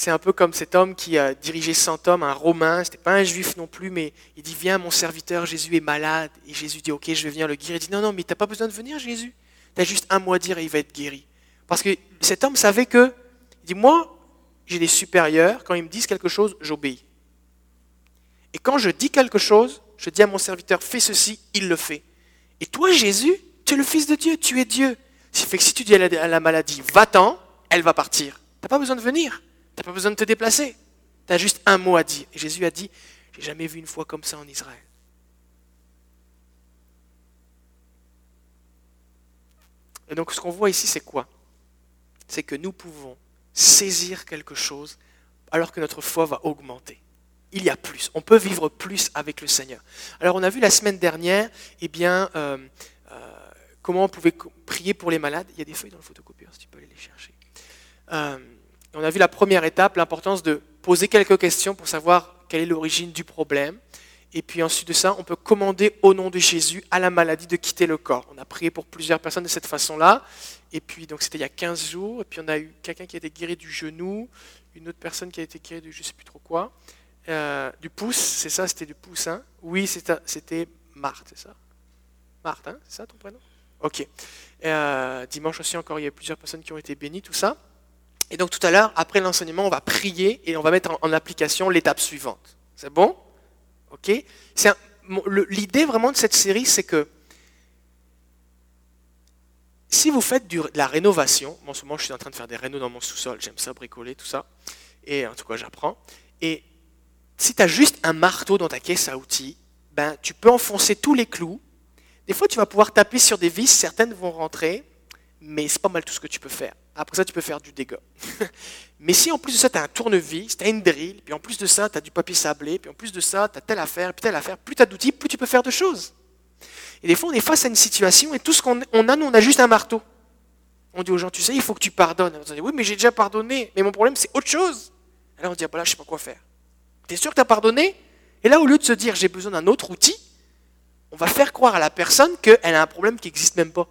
c'est un peu comme cet homme qui a dirigé 100 hommes, un Romain, c'était pas un juif non plus, mais il dit Viens, mon serviteur, Jésus est malade. Et Jésus dit Ok, je vais venir le guérir. Il dit Non, non, mais tu n'as pas besoin de venir, Jésus. Tu as juste un mot à dire et il va être guéri. Parce que cet homme savait que, il dit Moi, j'ai des supérieurs, quand ils me disent quelque chose, j'obéis. Et quand je dis quelque chose, je dis à mon serviteur Fais ceci, il le fait. Et toi, Jésus, tu es le Fils de Dieu, tu es Dieu. Fait que si tu dis à la, maladie Va-t'en, elle va partir. Tu n'as pas besoin de venir. Tu n'as pas besoin de te déplacer. Tu as juste un mot à dire. Jésus a dit, j'ai jamais vu une foi comme ça en Israël. Et donc ce qu'on voit ici, c'est quoi? C'est que nous pouvons saisir quelque chose alors que notre foi va augmenter. Il y a plus. On peut vivre plus avec le Seigneur. Alors on a vu la semaine dernière, eh bien, euh, euh, comment on pouvait prier pour les malades. Il y a des feuilles dans le photocopieur, si tu peux aller les chercher. Euh, on a vu la première étape, l'importance de poser quelques questions pour savoir quelle est l'origine du problème. Et puis ensuite de ça, on peut commander au nom de Jésus à la maladie de quitter le corps. On a prié pour plusieurs personnes de cette façon-là. Et puis, donc c'était il y a 15 jours. Et puis on a eu quelqu'un qui a été guéri du genou, une autre personne qui a été guérie du je ne sais plus trop quoi. Euh, du pouce, c'est ça, c'était du pouce. Hein? Oui, c'était Marthe, c'est ça Marthe, hein? C'est ça ton prénom? Ok. Euh, dimanche aussi encore, il y a plusieurs personnes qui ont été bénies, tout ça. Et donc tout à l'heure, après l'enseignement, on va prier et on va mettre en, application l'étape suivante. C'est bon? Ok? L'idée vraiment de cette série, c'est que si vous faites de la rénovation, en ce moment je suis en train de faire des rénaux dans mon sous-sol, j'aime ça bricoler, tout ça, et en tout cas j'apprends. Et si tu as juste un marteau dans ta caisse à outils, ben, tu peux enfoncer tous les clous. Des fois tu vas pouvoir taper sur des vis, certaines vont rentrer, mais c'est pas mal tout ce que tu peux faire. Après ça, tu peux faire du dégât. mais si en plus de ça, tu as un tournevis, tu as une drill, puis en plus de ça, tu as du papier sablé, puis en plus de ça, tu as telle affaire, puis telle affaire, plus tu as d'outils, plus tu peux faire de choses. Et des fois, on est face à une situation et tout ce qu'on a, nous, on a juste un marteau. On dit aux gens, tu sais, il faut que tu pardonnes. On dit, oui, mais j'ai déjà pardonné, mais mon problème, c'est autre chose. Et là, on dit, ah, bah là, je sais pas quoi faire. Tu es sûr que tu as pardonné? Et là, au lieu de se dire, j'ai besoin d'un autre outil, on va faire croire à la personne qu'elle a un problème qui n'existe même pas.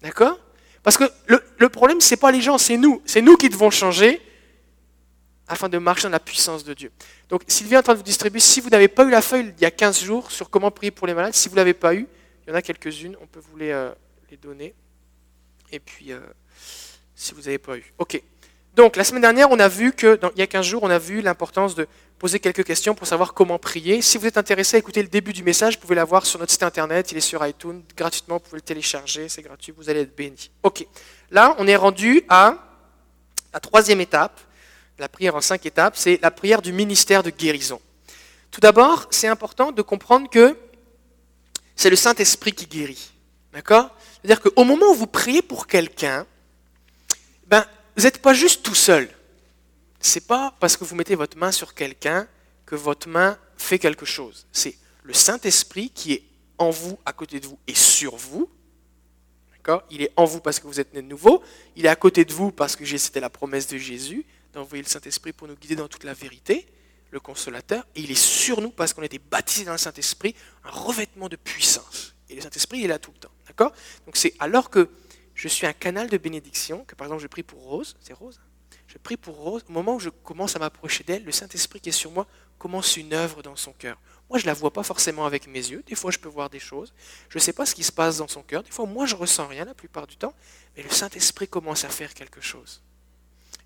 D'accord? Parce que le, problème, ce n'est pas les gens, c'est nous. C'est nous qui devons changer afin de marcher dans la puissance de Dieu. Donc Sylvie est en train de vous distribuer, si vous n'avez pas eu la feuille il y a 15 jours sur comment prier pour les malades, si vous ne l'avez pas eu, il y en a quelques-unes, on peut vous les, euh, donner. Et puis, euh, si vous n'avez pas eu. OK. Donc la semaine dernière, on a vu que, il y a 15 jours, on a vu l'importance de poser quelques questions pour savoir comment prier. Si vous êtes intéressé à écouter le début du message, vous pouvez l'avoir sur notre site internet, il est sur iTunes, gratuitement, vous pouvez le télécharger, c'est gratuit, vous allez être béni. Ok, là on est rendu à la troisième étape, la prière en cinq étapes, c'est la prière du ministère de guérison. Tout d'abord, c'est important de comprendre que c'est le Saint-Esprit qui guérit. D'accord? C'est-à-dire qu'au moment où vous priez pour quelqu'un, vous n'êtes pas juste tout seul c'est pas parce que vous mettez votre main sur quelqu'un que votre main fait quelque chose. C'est le Saint-Esprit qui est en vous, à côté de vous et sur vous. Il est en vous parce que vous êtes né de nouveau. Il est à côté de vous parce que c'était la promesse de Jésus d'envoyer le Saint-Esprit pour nous guider dans toute la vérité, le consolateur. Et il est sur nous parce qu'on a été baptisé dans le Saint-Esprit, un revêtement de puissance. Et le Saint-Esprit, est là tout le temps. D'accord? Donc c'est alors que je suis un canal de bénédiction, que par exemple je prie pour Rose, c'est Rose hein je prie pour Rose. Au moment où je commence à m'approcher d'elle, le Saint-Esprit qui est sur moi commence une œuvre dans son cœur. Moi, je ne la vois pas forcément avec mes yeux. Des fois, je peux voir des choses. Je ne sais pas ce qui se passe dans son cœur. Des fois, moi, je ressens rien la plupart du temps. Mais le Saint-Esprit commence à faire quelque chose.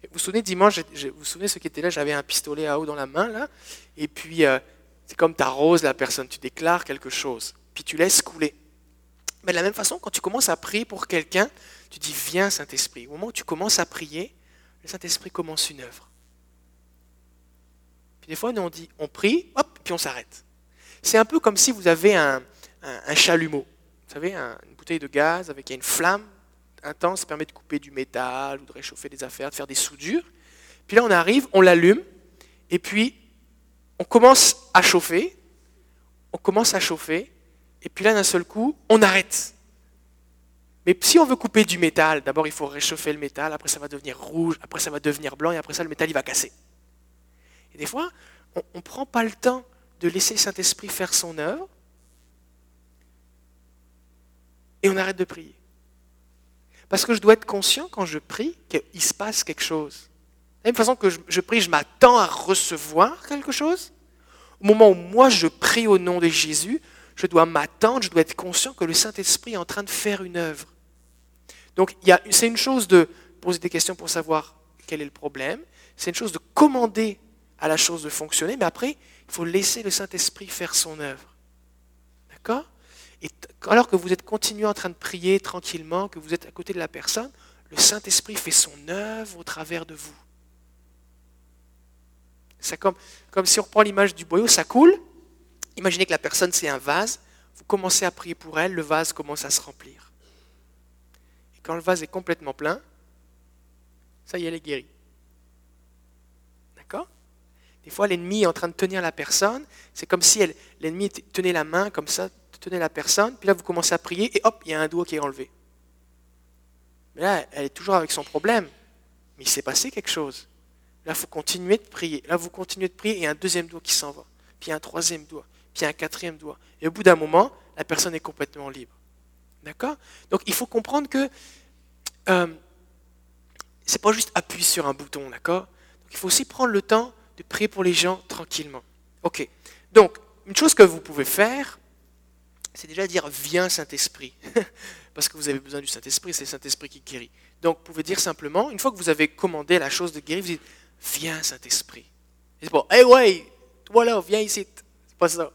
vous vous souvenez, dimanche, vous vous souvenez ceux qui étaient là, j'avais un pistolet à eau dans la main, là. Et puis, euh, c'est comme tu arroses la personne. Tu déclares quelque chose. Puis tu laisses couler. Mais de la même façon, quand tu commences à prier pour quelqu'un, tu dis Viens, Saint-Esprit. Au moment où tu commences à prier, le Saint-Esprit commence une œuvre. Puis des fois, nous, on dit, on prie, hop, puis on s'arrête. C'est un peu comme si vous avez un, chalumeau. Vous savez, une bouteille de gaz avec une flamme intense, ça permet de couper du métal ou de réchauffer des affaires, de faire des soudures. Puis là, on arrive, on l'allume, et puis on commence à chauffer, on commence à chauffer, et puis là, d'un seul coup, on arrête. Mais si on veut couper du métal, d'abord il faut réchauffer le métal, après ça va devenir rouge, après ça va devenir blanc, et après ça le métal il va casser. Et des fois, on ne prend pas le temps de laisser le Saint-Esprit faire son œuvre, et on arrête de prier. Parce que je dois être conscient quand je prie qu'il se passe quelque chose. la même façon que je, prie, je m'attends à recevoir quelque chose. Au moment où moi je prie au nom de Jésus, je dois m'attendre, je dois être conscient que le Saint-Esprit est en train de faire une œuvre. Donc c'est une chose de poser des questions pour savoir quel est le problème, c'est une chose de commander à la chose de fonctionner, mais après, il faut laisser le Saint-Esprit faire son œuvre. D'accord? Et alors que vous êtes continué en train de prier tranquillement, que vous êtes à côté de la personne, le Saint-Esprit fait son œuvre au travers de vous. C'est comme, comme si on reprend l'image du boyau, ça coule. Imaginez que la personne, c'est un vase. Vous commencez à prier pour elle, le vase commence à se remplir. Et quand le vase est complètement plein, ça y est, elle est guérie. D'accord? Des fois, l'ennemi est en train de tenir la personne. C'est comme si l'ennemi tenait la main comme ça, tenait la personne. Puis là, vous commencez à prier et hop, il y a un doigt qui est enlevé. Mais là, elle est toujours avec son problème. Mais il s'est passé quelque chose. Là, il faut continuer de prier. Là, vous continuez de prier et un deuxième doigt qui s'en va. Puis un troisième doigt. Puis un quatrième doigt. Et au bout d'un moment, la personne est complètement libre. D'accord? Donc, il faut comprendre que euh, ce n'est pas juste appuyer sur un bouton, d'accord? Il faut aussi prendre le temps de prier pour les gens tranquillement. Ok. Donc, une chose que vous pouvez faire, c'est déjà dire Viens Saint-Esprit. Parce que vous avez besoin du Saint-Esprit, c'est le Saint-Esprit qui guérit. Donc, vous pouvez dire simplement, une fois que vous avez commandé la chose de guérir, vous dites Viens, Saint-Esprit. C'est pas, hey, ouais, toi là, viens ici. C'est pas ça.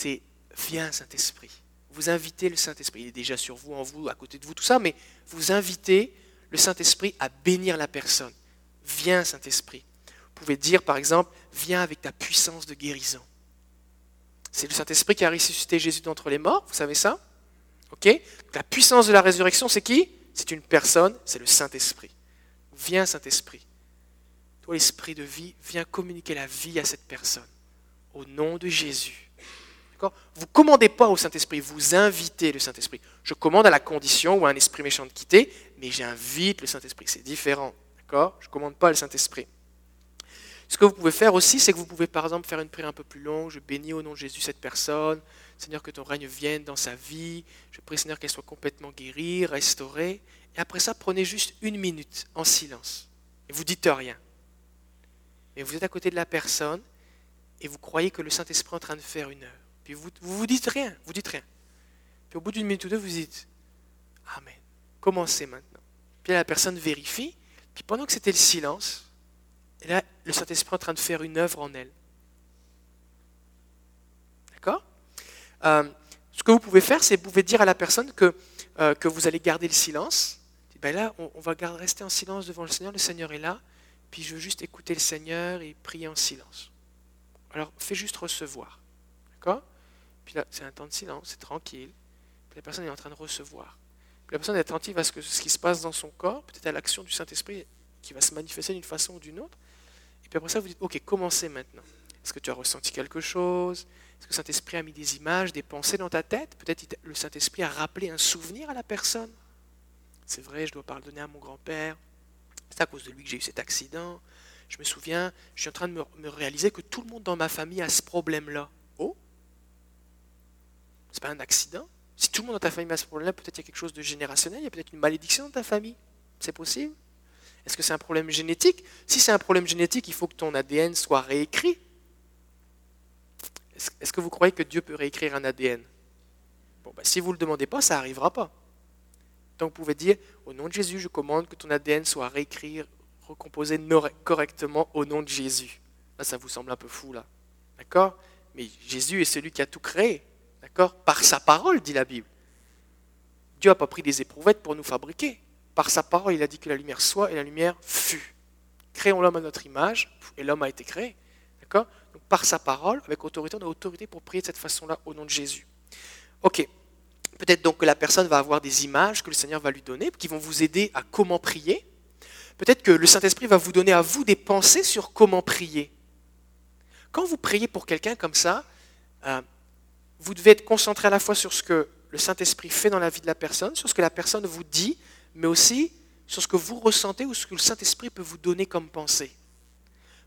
C'est, viens, Saint-Esprit. Vous invitez le Saint-Esprit. Il est déjà sur vous, en vous, à côté de vous, tout ça, mais vous invitez le Saint-Esprit à bénir la personne. Viens, Saint-Esprit. Vous pouvez dire, par exemple, viens avec ta puissance de guérison. C'est le Saint-Esprit qui a ressuscité Jésus d'entre les morts, vous savez ça? Ok? La puissance de la résurrection, c'est qui? C'est une personne, c'est le Saint-Esprit. Viens, Saint-Esprit l'esprit de vie, vient communiquer la vie à cette personne. Au nom de Jésus. Vous ne commandez pas au Saint-Esprit, vous invitez le Saint-Esprit. Je commande à la condition où un esprit méchant de quitter, mais j'invite le Saint-Esprit. C'est différent. D'accord? Je ne commande pas le Saint-Esprit. Ce que vous pouvez faire aussi, c'est que vous pouvez par exemple faire une prière un peu plus longue. Je bénis au nom de Jésus cette personne. Seigneur, que ton règne vienne dans sa vie. Je prie, Seigneur, qu'elle soit complètement guérie, restaurée. Et après ça, prenez juste une minute en silence. Et vous dites rien mais vous êtes à côté de la personne et vous croyez que le Saint-Esprit est en train de faire une œuvre. Vous vous, vous dites rien, vous dites rien. Puis au bout d'une minute ou deux, vous dites Amen. Commencez maintenant. Puis la personne vérifie. Puis pendant que c'était le silence, là, le Saint-Esprit est en train de faire une œuvre en elle. D'accord? Euh, Ce que vous pouvez faire, c'est vous pouvez dire à la personne que, euh, que vous allez garder le silence. Ben là, on, on va rester en silence devant le Seigneur. Le Seigneur est là puis je veux juste écouter le Seigneur et prier en silence. Alors fais juste recevoir. D'accord? Puis là, c'est un temps de silence, c'est tranquille. La personne est en train de recevoir. La personne est attentive à ce, que, ce qui se passe dans son corps, peut-être à l'action du Saint-Esprit qui va se manifester d'une façon ou d'une autre. Et puis après ça, vous dites, ok, commencez maintenant? Est-ce que tu as ressenti quelque chose? Est-ce que le Saint-Esprit a mis des images, des pensées dans ta tête? Peut-être le Saint-Esprit a rappelé un souvenir à la personne? C'est vrai, je dois pardonner à mon grand-père. C'est à cause de lui que j'ai eu cet accident. Je me souviens, je suis en train de me, réaliser que tout le monde dans ma famille a ce problème-là. C'est pas un accident Si tout le monde dans ta famille a ce problème-là, peut-être il y a quelque chose de générationnel, il y a peut-être une malédiction dans ta famille. C'est possible Est-ce que c'est un problème génétique? Si c'est un problème génétique, il faut que ton ADN soit réécrit. Est-ce que vous croyez que Dieu peut réécrire un ADN Bon, ben, si vous ne le demandez pas, ça n'arrivera pas. Donc vous pouvez dire, au nom de Jésus, je commande que ton ADN soit réécrit, recomposé correctement au nom de Jésus. Là, ça vous semble un peu fou, là. D'accord? Mais Jésus est celui qui a tout créé. Par sa parole, dit la Bible. Dieu n'a pas pris des éprouvettes pour nous fabriquer. Par sa parole, il a dit que la lumière soit et la lumière fut. Créons l'homme à notre image et l'homme a été créé. D'accord Donc par sa parole, avec autorité, on a autorité pour prier de cette façon-là au nom de Jésus. Ok. Peut-être donc que la personne va avoir des images que le Seigneur va lui donner, qui vont vous aider à comment prier. Peut-être que le Saint-Esprit va vous donner à vous des pensées sur comment prier. Quand vous priez pour quelqu'un comme ça, euh, vous devez être concentré à la fois sur ce que le Saint-Esprit fait dans la vie de la personne, sur ce que la personne vous dit, mais aussi sur ce que vous ressentez ou ce que le Saint-Esprit peut vous donner comme pensée.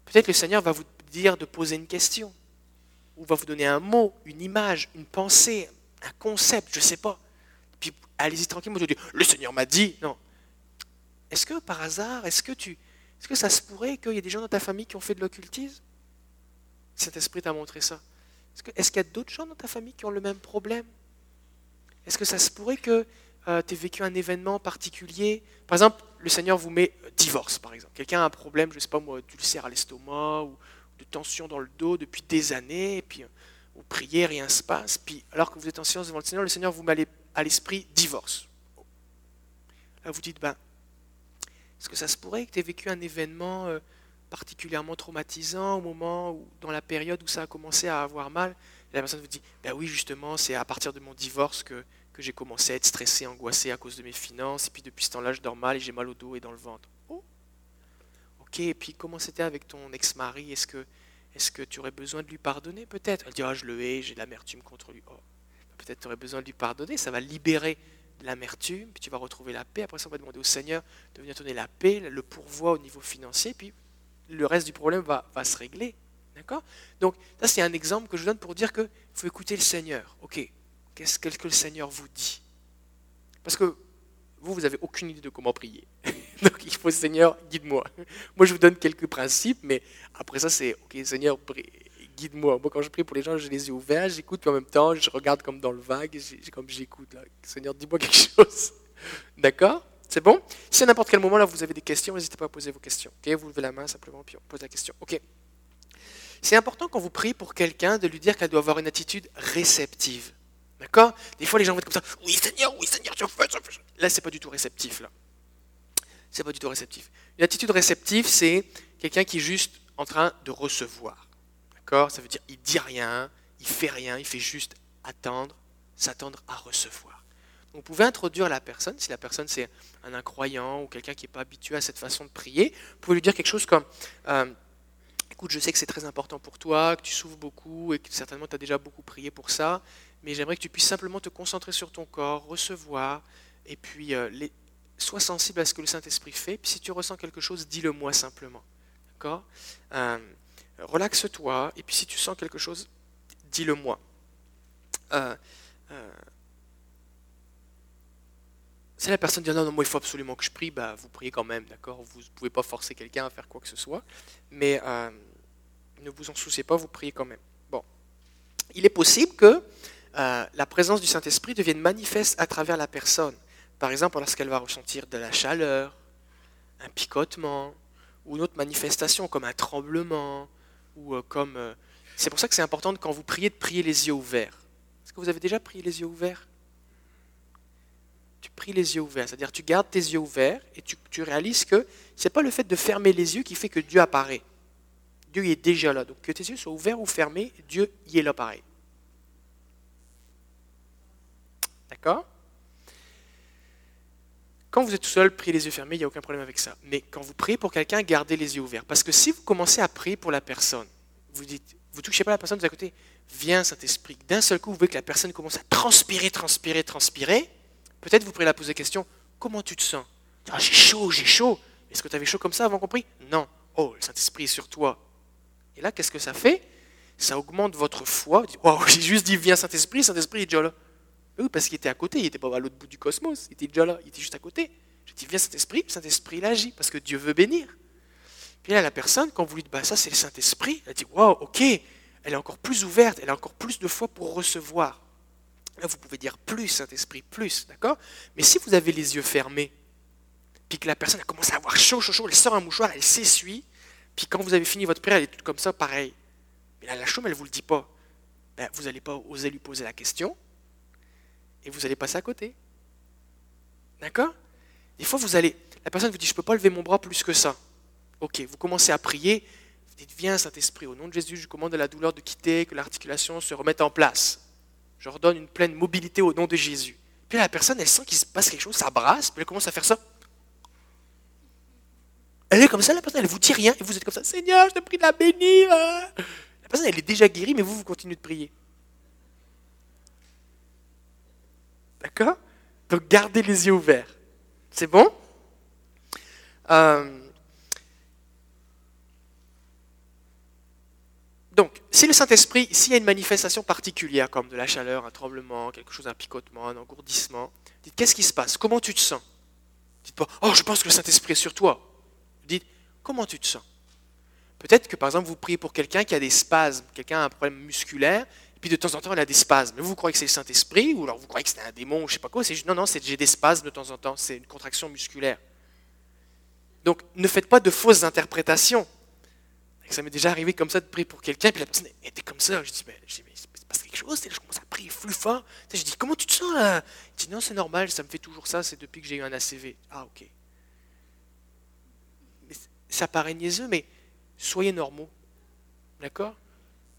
Peut-être le Seigneur va vous dire de poser une question, ou va vous donner un mot, une image, une pensée, un concept, je ne sais pas. Puis allez-y tranquillement, je dis, le Seigneur m'a dit. Non. Est-ce que par hasard, est-ce que tu Est-ce que ça se pourrait qu'il y ait des gens dans ta famille qui ont fait de l'occultisme? Saint-Esprit t'a montré ça. Est-ce qu'il y a d'autres gens dans ta famille qui ont le même problème? Est-ce que ça se pourrait que euh, tu aies vécu un événement particulier? Par exemple, le Seigneur vous met euh, divorce, par exemple. Quelqu'un a un problème, je ne sais pas moi, d'ulcère à l'estomac ou de tension dans le dos depuis des années, et puis vous priez, rien ne se passe, puis alors que vous êtes en silence devant le Seigneur, le Seigneur vous met à l'esprit divorce. Là, vous dites, ben, est-ce que ça se pourrait que tu aies vécu un événement euh, particulièrement traumatisant au moment ou dans la période où ça a commencé à avoir mal la personne vous dit Ben oui, justement, c'est à partir de mon divorce que, que j'ai commencé à être stressé, angoissé à cause de mes finances. Et puis depuis ce temps-là, je dors mal et j'ai mal au dos et dans le ventre. Oh Ok, et puis comment c'était avec ton ex-mari? Est-ce que, est que tu aurais besoin de lui pardonner peut-être? Elle dit Ah, je le hais, j'ai de l'amertume contre lui. Oh, peut-être tu aurais besoin de lui pardonner, ça va libérer l'amertume, puis tu vas retrouver la paix. Après ça, on va demander au Seigneur de venir donner la paix, le pourvoi au niveau financier, puis le reste du problème va, va se régler. D'accord? Donc, ça, c'est un exemple que je donne pour dire qu'il faut écouter le Seigneur. Ok, qu'est-ce que le Seigneur vous dit? Parce que vous, vous n'avez aucune idée de comment prier. Donc, il faut, Seigneur, guide-moi. Moi, je vous donne quelques principes, mais après ça, c'est, ok, Seigneur, guide-moi. Moi, quand je prie pour les gens, j'ai les yeux ouverts, j'écoute, puis en même temps, je regarde comme dans le vague, comme j'écoute. Seigneur, dis-moi quelque chose. D'accord? C'est bon? Si à n'importe quel moment, là, vous avez des questions, n'hésitez pas à poser vos questions. Vous levez la main simplement, puis on pose la question. C'est important quand vous priez pour quelqu'un de lui dire qu'elle doit avoir une attitude réceptive. D'accord? Des fois, les gens vont être comme ça. Oui, Seigneur, oui, Seigneur, tu fais, tu fais. Là, c'est pas du tout réceptif, là. C'est pas du tout réceptif. Une attitude réceptive, c'est quelqu'un qui est juste en train de recevoir. Ça veut dire il dit rien, il fait rien, il fait juste attendre, s'attendre à recevoir. Vous pouvez introduire la personne, si la personne c'est un incroyant ou quelqu'un qui n'est pas habitué à cette façon de prier, vous pouvez lui dire quelque chose comme euh, Écoute, je sais que c'est très important pour toi, que tu souffres beaucoup et que certainement tu as déjà beaucoup prié pour ça, mais j'aimerais que tu puisses simplement te concentrer sur ton corps, recevoir, et puis euh, sois sensible à ce que le Saint-Esprit fait. Puis si tu ressens quelque chose, dis-le moi simplement. D'accord? Euh, relaxe-toi, et puis si tu sens quelque chose, dis-le moi. Euh, euh, si la personne dit non, non, moi il faut absolument que je prie, bah, vous priez quand même, d'accord? Vous ne pouvez pas forcer quelqu'un à faire quoi que ce soit, mais euh, ne vous en souciez pas, vous priez quand même. Bon, il est possible que la présence du Saint-Esprit devienne manifeste à travers la personne. Par exemple, lorsqu'elle va ressentir de la chaleur, un picotement, ou une autre manifestation comme un tremblement, ou euh, comme. Euh, c'est pour ça que c'est important quand vous priez de prier les yeux ouverts. Est-ce que vous avez déjà prié les yeux ouverts? Tu pries les yeux ouverts, c'est-à-dire tu gardes tes yeux ouverts et tu, tu réalises que ce n'est pas le fait de fermer les yeux qui fait que Dieu apparaît. Dieu est déjà là. Donc que tes yeux soient ouverts ou fermés, Dieu y est là pareil. D'accord? Quand vous êtes tout seul, priez les yeux fermés, il n'y a aucun problème avec ça. Mais quand vous priez pour quelqu'un, gardez les yeux ouverts. Parce que si vous commencez à prier pour la personne, vous dites, vous touchez pas la personne de à côté, viens Saint-Esprit. D'un seul coup, vous voyez que la personne commence à transpirer, transpirer, transpirer. Peut-être vous pourrez la poser la question, comment tu te sens? Ah, J'ai chaud, j'ai chaud. Est-ce que tu avais chaud comme ça avant qu'on prie? Non. Oh, le Saint-Esprit est sur toi. Et là, qu'est-ce que ça fait? Ça augmente votre foi. Oh, j'ai juste dit, viens Saint-Esprit, Saint-Esprit est déjà là. Oui, parce qu'il était à côté, il n'était pas à l'autre bout du cosmos, il était déjà là, il était juste à côté. Je dis, viens Saint-Esprit, Saint-Esprit, il agit, parce que Dieu veut bénir. Puis là, la personne, quand vous lui dites, bah, ça c'est le Saint-Esprit, elle dit, wow, ok, elle est encore plus ouverte, elle a encore plus de foi pour recevoir. Là, vous pouvez dire plus, Saint-Esprit, plus, d'accord? Mais si vous avez les yeux fermés, puis que la personne a commencé à avoir chaud, chaud, chaud, elle sort un mouchoir, elle s'essuie, puis quand vous avez fini votre prière, elle est toute comme ça, pareil. Mais là, la chaud, mais elle ne vous le dit pas. Ben, vous n'allez pas oser lui poser la question, et vous allez passer à côté. D'accord? Des fois, vous allez, la personne vous dit, je ne peux pas lever mon bras plus que ça. Ok, vous commencez à prier, vous dites, viens Saint-Esprit, au nom de Jésus, je commande à la douleur de quitter, que l'articulation se remette en place. Je redonne une pleine mobilité au nom de Jésus. Puis la personne, elle sent qu'il se passe quelque chose, ça brasse, puis elle commence à faire ça. Elle est comme ça, la personne, elle vous dit rien, et vous êtes comme ça, Seigneur, je te prie de la bénir. La personne, elle est déjà guérie, mais vous, vous continuez de prier. D'accord? Donc gardez les yeux ouverts. C'est bon? Euh, Donc, si le Saint-Esprit, s'il y a une manifestation particulière, comme de la chaleur, un tremblement, quelque chose, un picotement, un engourdissement, dites qu'est-ce qui se passe? Comment tu te sens? Dites pas, oh, je pense que le Saint-Esprit est sur toi. Dites, comment tu te sens? Peut-être que par exemple vous priez pour quelqu'un qui a des spasmes, quelqu'un a un problème musculaire, et puis de temps en temps il a des spasmes. Vous croyez que c'est le Saint-Esprit, ou alors vous croyez que c'est un démon, ou je sais pas quoi. C'est non, non, j'ai des spasmes de temps en temps, c'est une contraction musculaire. Donc ne faites pas de fausses interprétations. Ça m'est déjà arrivé comme ça de prier pour quelqu'un, puis la personne était comme ça. Je dis, mais, je dis, mais c'est pas quelque chose. Je commence à prier plus fort. Je dis, comment tu te sens là? Il dit, non, c'est normal, ça me fait toujours ça, c'est depuis que j'ai eu un ACV. Ah, ok. Ça paraît niaiseux, mais soyez normaux. D'accord?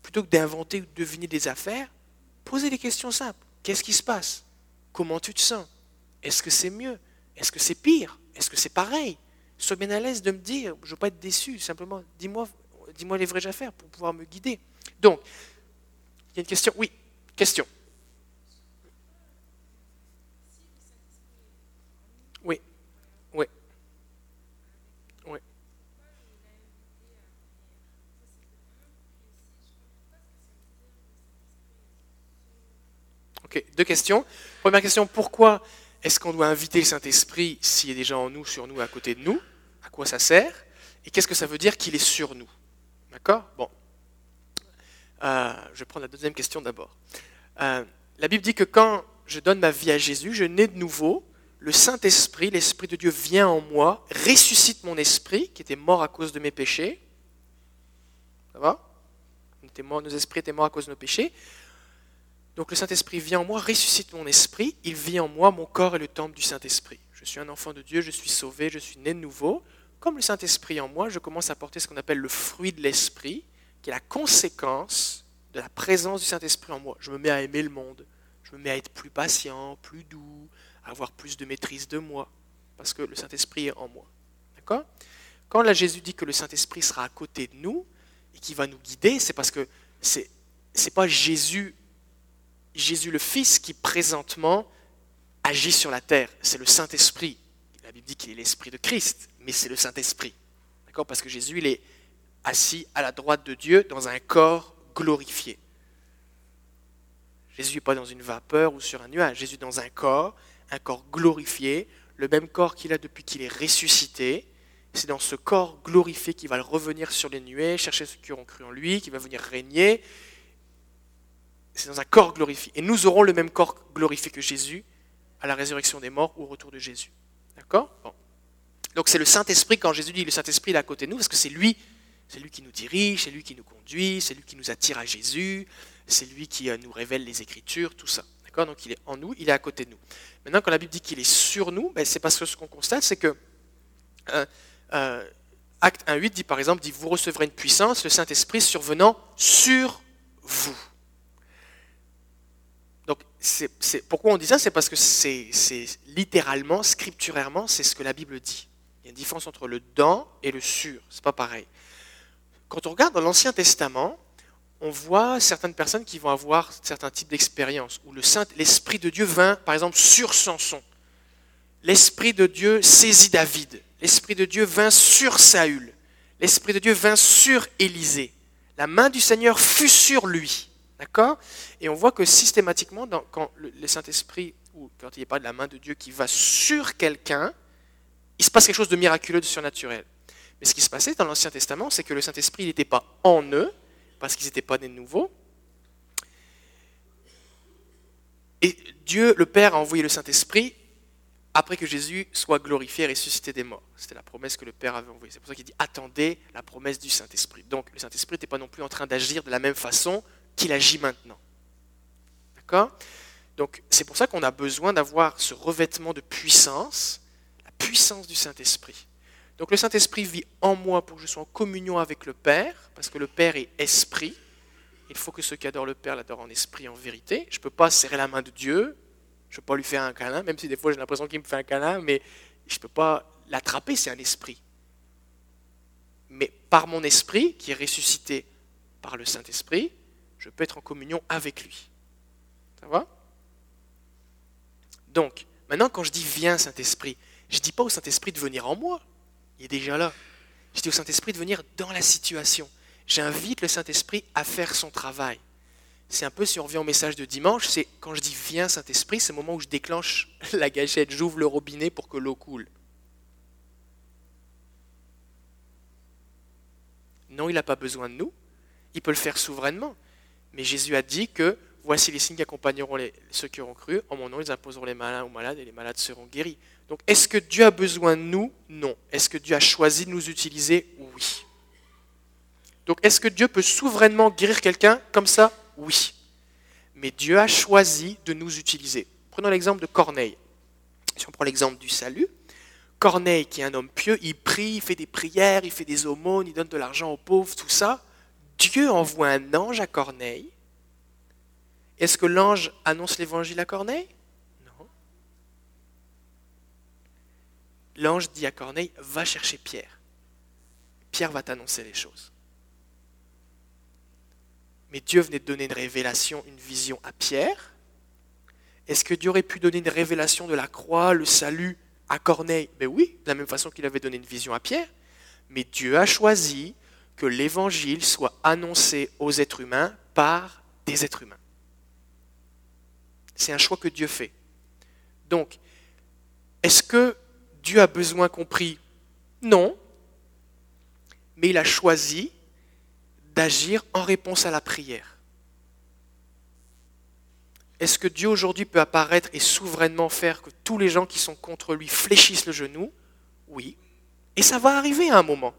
Plutôt que d'inventer ou de deviner des affaires, posez des questions simples. Qu'est-ce qui se passe? Comment tu te sens? Est-ce que c'est mieux? Est-ce que c'est pire? Est-ce que c'est pareil? Sois bien à l'aise de me dire, je ne veux pas être déçu, simplement dis-moi dis-moi les vraies affaires pour pouvoir me guider. Donc, il y a une question Oui, question. Oui, oui, oui. Ok, deux questions. Première question, pourquoi est-ce qu'on doit inviter le Saint-Esprit s'il est déjà en nous, sur nous, à côté de nous? À quoi ça sert? Et qu'est-ce que ça veut dire qu'il est sur nous? D'accord? Bon. Euh, je vais prendre la deuxième question d'abord. Euh, la Bible dit que quand je donne ma vie à Jésus, je nais de nouveau, le Saint-Esprit, l'Esprit de Dieu vient en moi, ressuscite mon esprit, qui était mort à cause de mes péchés. Ça va? Nos esprits étaient morts à cause de nos péchés. Donc le Saint-Esprit vient en moi, ressuscite mon esprit, il vit en moi, mon corps est le temple du Saint-Esprit. Je suis un enfant de Dieu, je suis sauvé, je suis né de nouveau comme le Saint-Esprit en moi, je commence à porter ce qu'on appelle le fruit de l'Esprit, qui est la conséquence de la présence du Saint-Esprit en moi. Je me mets à aimer le monde, je me mets à être plus patient, plus doux, à avoir plus de maîtrise de moi, parce que le Saint-Esprit est en moi. D'accord? Quand Jésus dit que le Saint-Esprit sera à côté de nous et qu'il va nous guider, c'est parce que c'est n'est pas Jésus, Jésus le Fils qui présentement agit sur la terre, c'est le Saint-Esprit. La Bible dit qu'il est l'Esprit de Christ mais c'est le Saint-Esprit. D'accord? Parce que Jésus, il est assis à la droite de Dieu dans un corps glorifié. Jésus n'est pas dans une vapeur ou sur un nuage. Jésus dans un corps, un corps glorifié, le même corps qu'il a depuis qu'il est ressuscité. C'est dans ce corps glorifié qu'il va revenir sur les nuées, chercher ceux qui auront cru en lui, qui va venir régner. C'est dans un corps glorifié. Et nous aurons le même corps glorifié que Jésus à la résurrection des morts ou au retour de Jésus. D'accord? Donc c'est le Saint-Esprit, quand Jésus dit le Saint-Esprit est à côté de nous, parce que c'est lui, c'est lui qui nous dirige, c'est lui qui nous conduit, c'est lui qui nous attire à Jésus, c'est lui qui euh, nous révèle les Écritures, tout ça. D'accord? Donc il est en nous, il est à côté de nous. Maintenant, quand la Bible dit qu'il est sur nous, ben, c'est parce que ce qu'on constate, c'est que euh, euh, Acte 1.8 dit par exemple, dit vous recevrez une puissance, le Saint-Esprit survenant sur vous. Donc, c'est, pourquoi on dit ça? C'est parce que c'est, littéralement, scripturairement, c'est ce que la Bible dit. Il y a une différence entre le dans et le sur. C'est pas pareil. Quand on regarde dans l'Ancien Testament, on voit certaines personnes qui vont avoir certains types d'expériences où le Saint, l'Esprit de Dieu vint, par exemple, sur Samson. L'Esprit de Dieu saisit David. L'Esprit de Dieu vint sur Saül. L'Esprit de Dieu vint sur Élisée. La main du Seigneur fut sur lui. D'accord? Et on voit que systématiquement, quand le, Saint-Esprit, ou quand il n'y a pas de la main de Dieu qui va sur quelqu'un, il se passe quelque chose de miraculeux, de surnaturel. Mais ce qui se passait dans l'Ancien Testament, c'est que le Saint-Esprit n'était pas en eux, parce qu'ils n'étaient pas nés de nouveau. Et Dieu, le Père, a envoyé le Saint-Esprit après que Jésus soit glorifié et ressuscité des morts. C'était la promesse que le Père avait envoyée. C'est pour ça qu'il dit attendez la promesse du Saint-Esprit. Donc le Saint-Esprit n'était pas non plus en train d'agir de la même façon qu'il agit maintenant. D'accord? Donc c'est pour ça qu'on a besoin d'avoir ce revêtement de puissance puissance du Saint-Esprit. Donc le Saint-Esprit vit en moi pour que je sois en communion avec le Père, parce que le Père est esprit. Il faut que ceux qui adorent le Père l'adorent en esprit, en vérité. Je ne peux pas serrer la main de Dieu, je ne peux pas lui faire un câlin, même si des fois j'ai l'impression qu'il me fait un câlin, mais je ne peux pas l'attraper, c'est un esprit. Mais par mon esprit, qui est ressuscité par le Saint-Esprit, je peux être en communion avec lui. Ça va? Donc, maintenant quand je dis viens Saint-Esprit, je ne dis pas au Saint-Esprit de venir en moi, il est déjà là. Je dis au Saint-Esprit de venir dans la situation. J'invite le Saint-Esprit à faire son travail. C'est un peu, si on revient au message de dimanche, c'est quand je dis viens Saint-Esprit, c'est le moment où je déclenche la gâchette, j'ouvre le robinet pour que l'eau coule. Non, il n'a pas besoin de nous. Il peut le faire souverainement. Mais Jésus a dit que voici les signes qui accompagneront ceux qui auront cru. En mon nom, ils imposeront les malins aux malades et les malades seront guéris. Donc, est-ce que Dieu a besoin de nous? Non. Est-ce que Dieu a choisi de nous utiliser? Oui. Donc, est-ce que Dieu peut souverainement guérir quelqu'un comme ça? Oui. Mais Dieu a choisi de nous utiliser. Prenons l'exemple de Corneille. Si on prend l'exemple du salut, Corneille, qui est un homme pieux, il prie, il fait des prières, il fait des aumônes, il donne de l'argent aux pauvres, tout ça. Dieu envoie un ange à Corneille. Est-ce que l'ange annonce l'évangile à Corneille Non. L'ange dit à Corneille, va chercher Pierre. Pierre va t'annoncer les choses. Mais Dieu venait de donner une révélation, une vision à Pierre. Est-ce que Dieu aurait pu donner une révélation de la croix, le salut à Corneille? Ben oui, de la même façon qu'il avait donné une vision à Pierre. Mais Dieu a choisi que l'évangile soit annoncé aux êtres humains par des êtres humains. C'est un choix que Dieu fait. Donc, est-ce que Dieu a besoin qu'on prie Non. Mais il a choisi d'agir en réponse à la prière. Est-ce que Dieu aujourd'hui peut apparaître et souverainement faire que tous les gens qui sont contre lui fléchissent le genou? Oui. Et ça va arriver à un moment.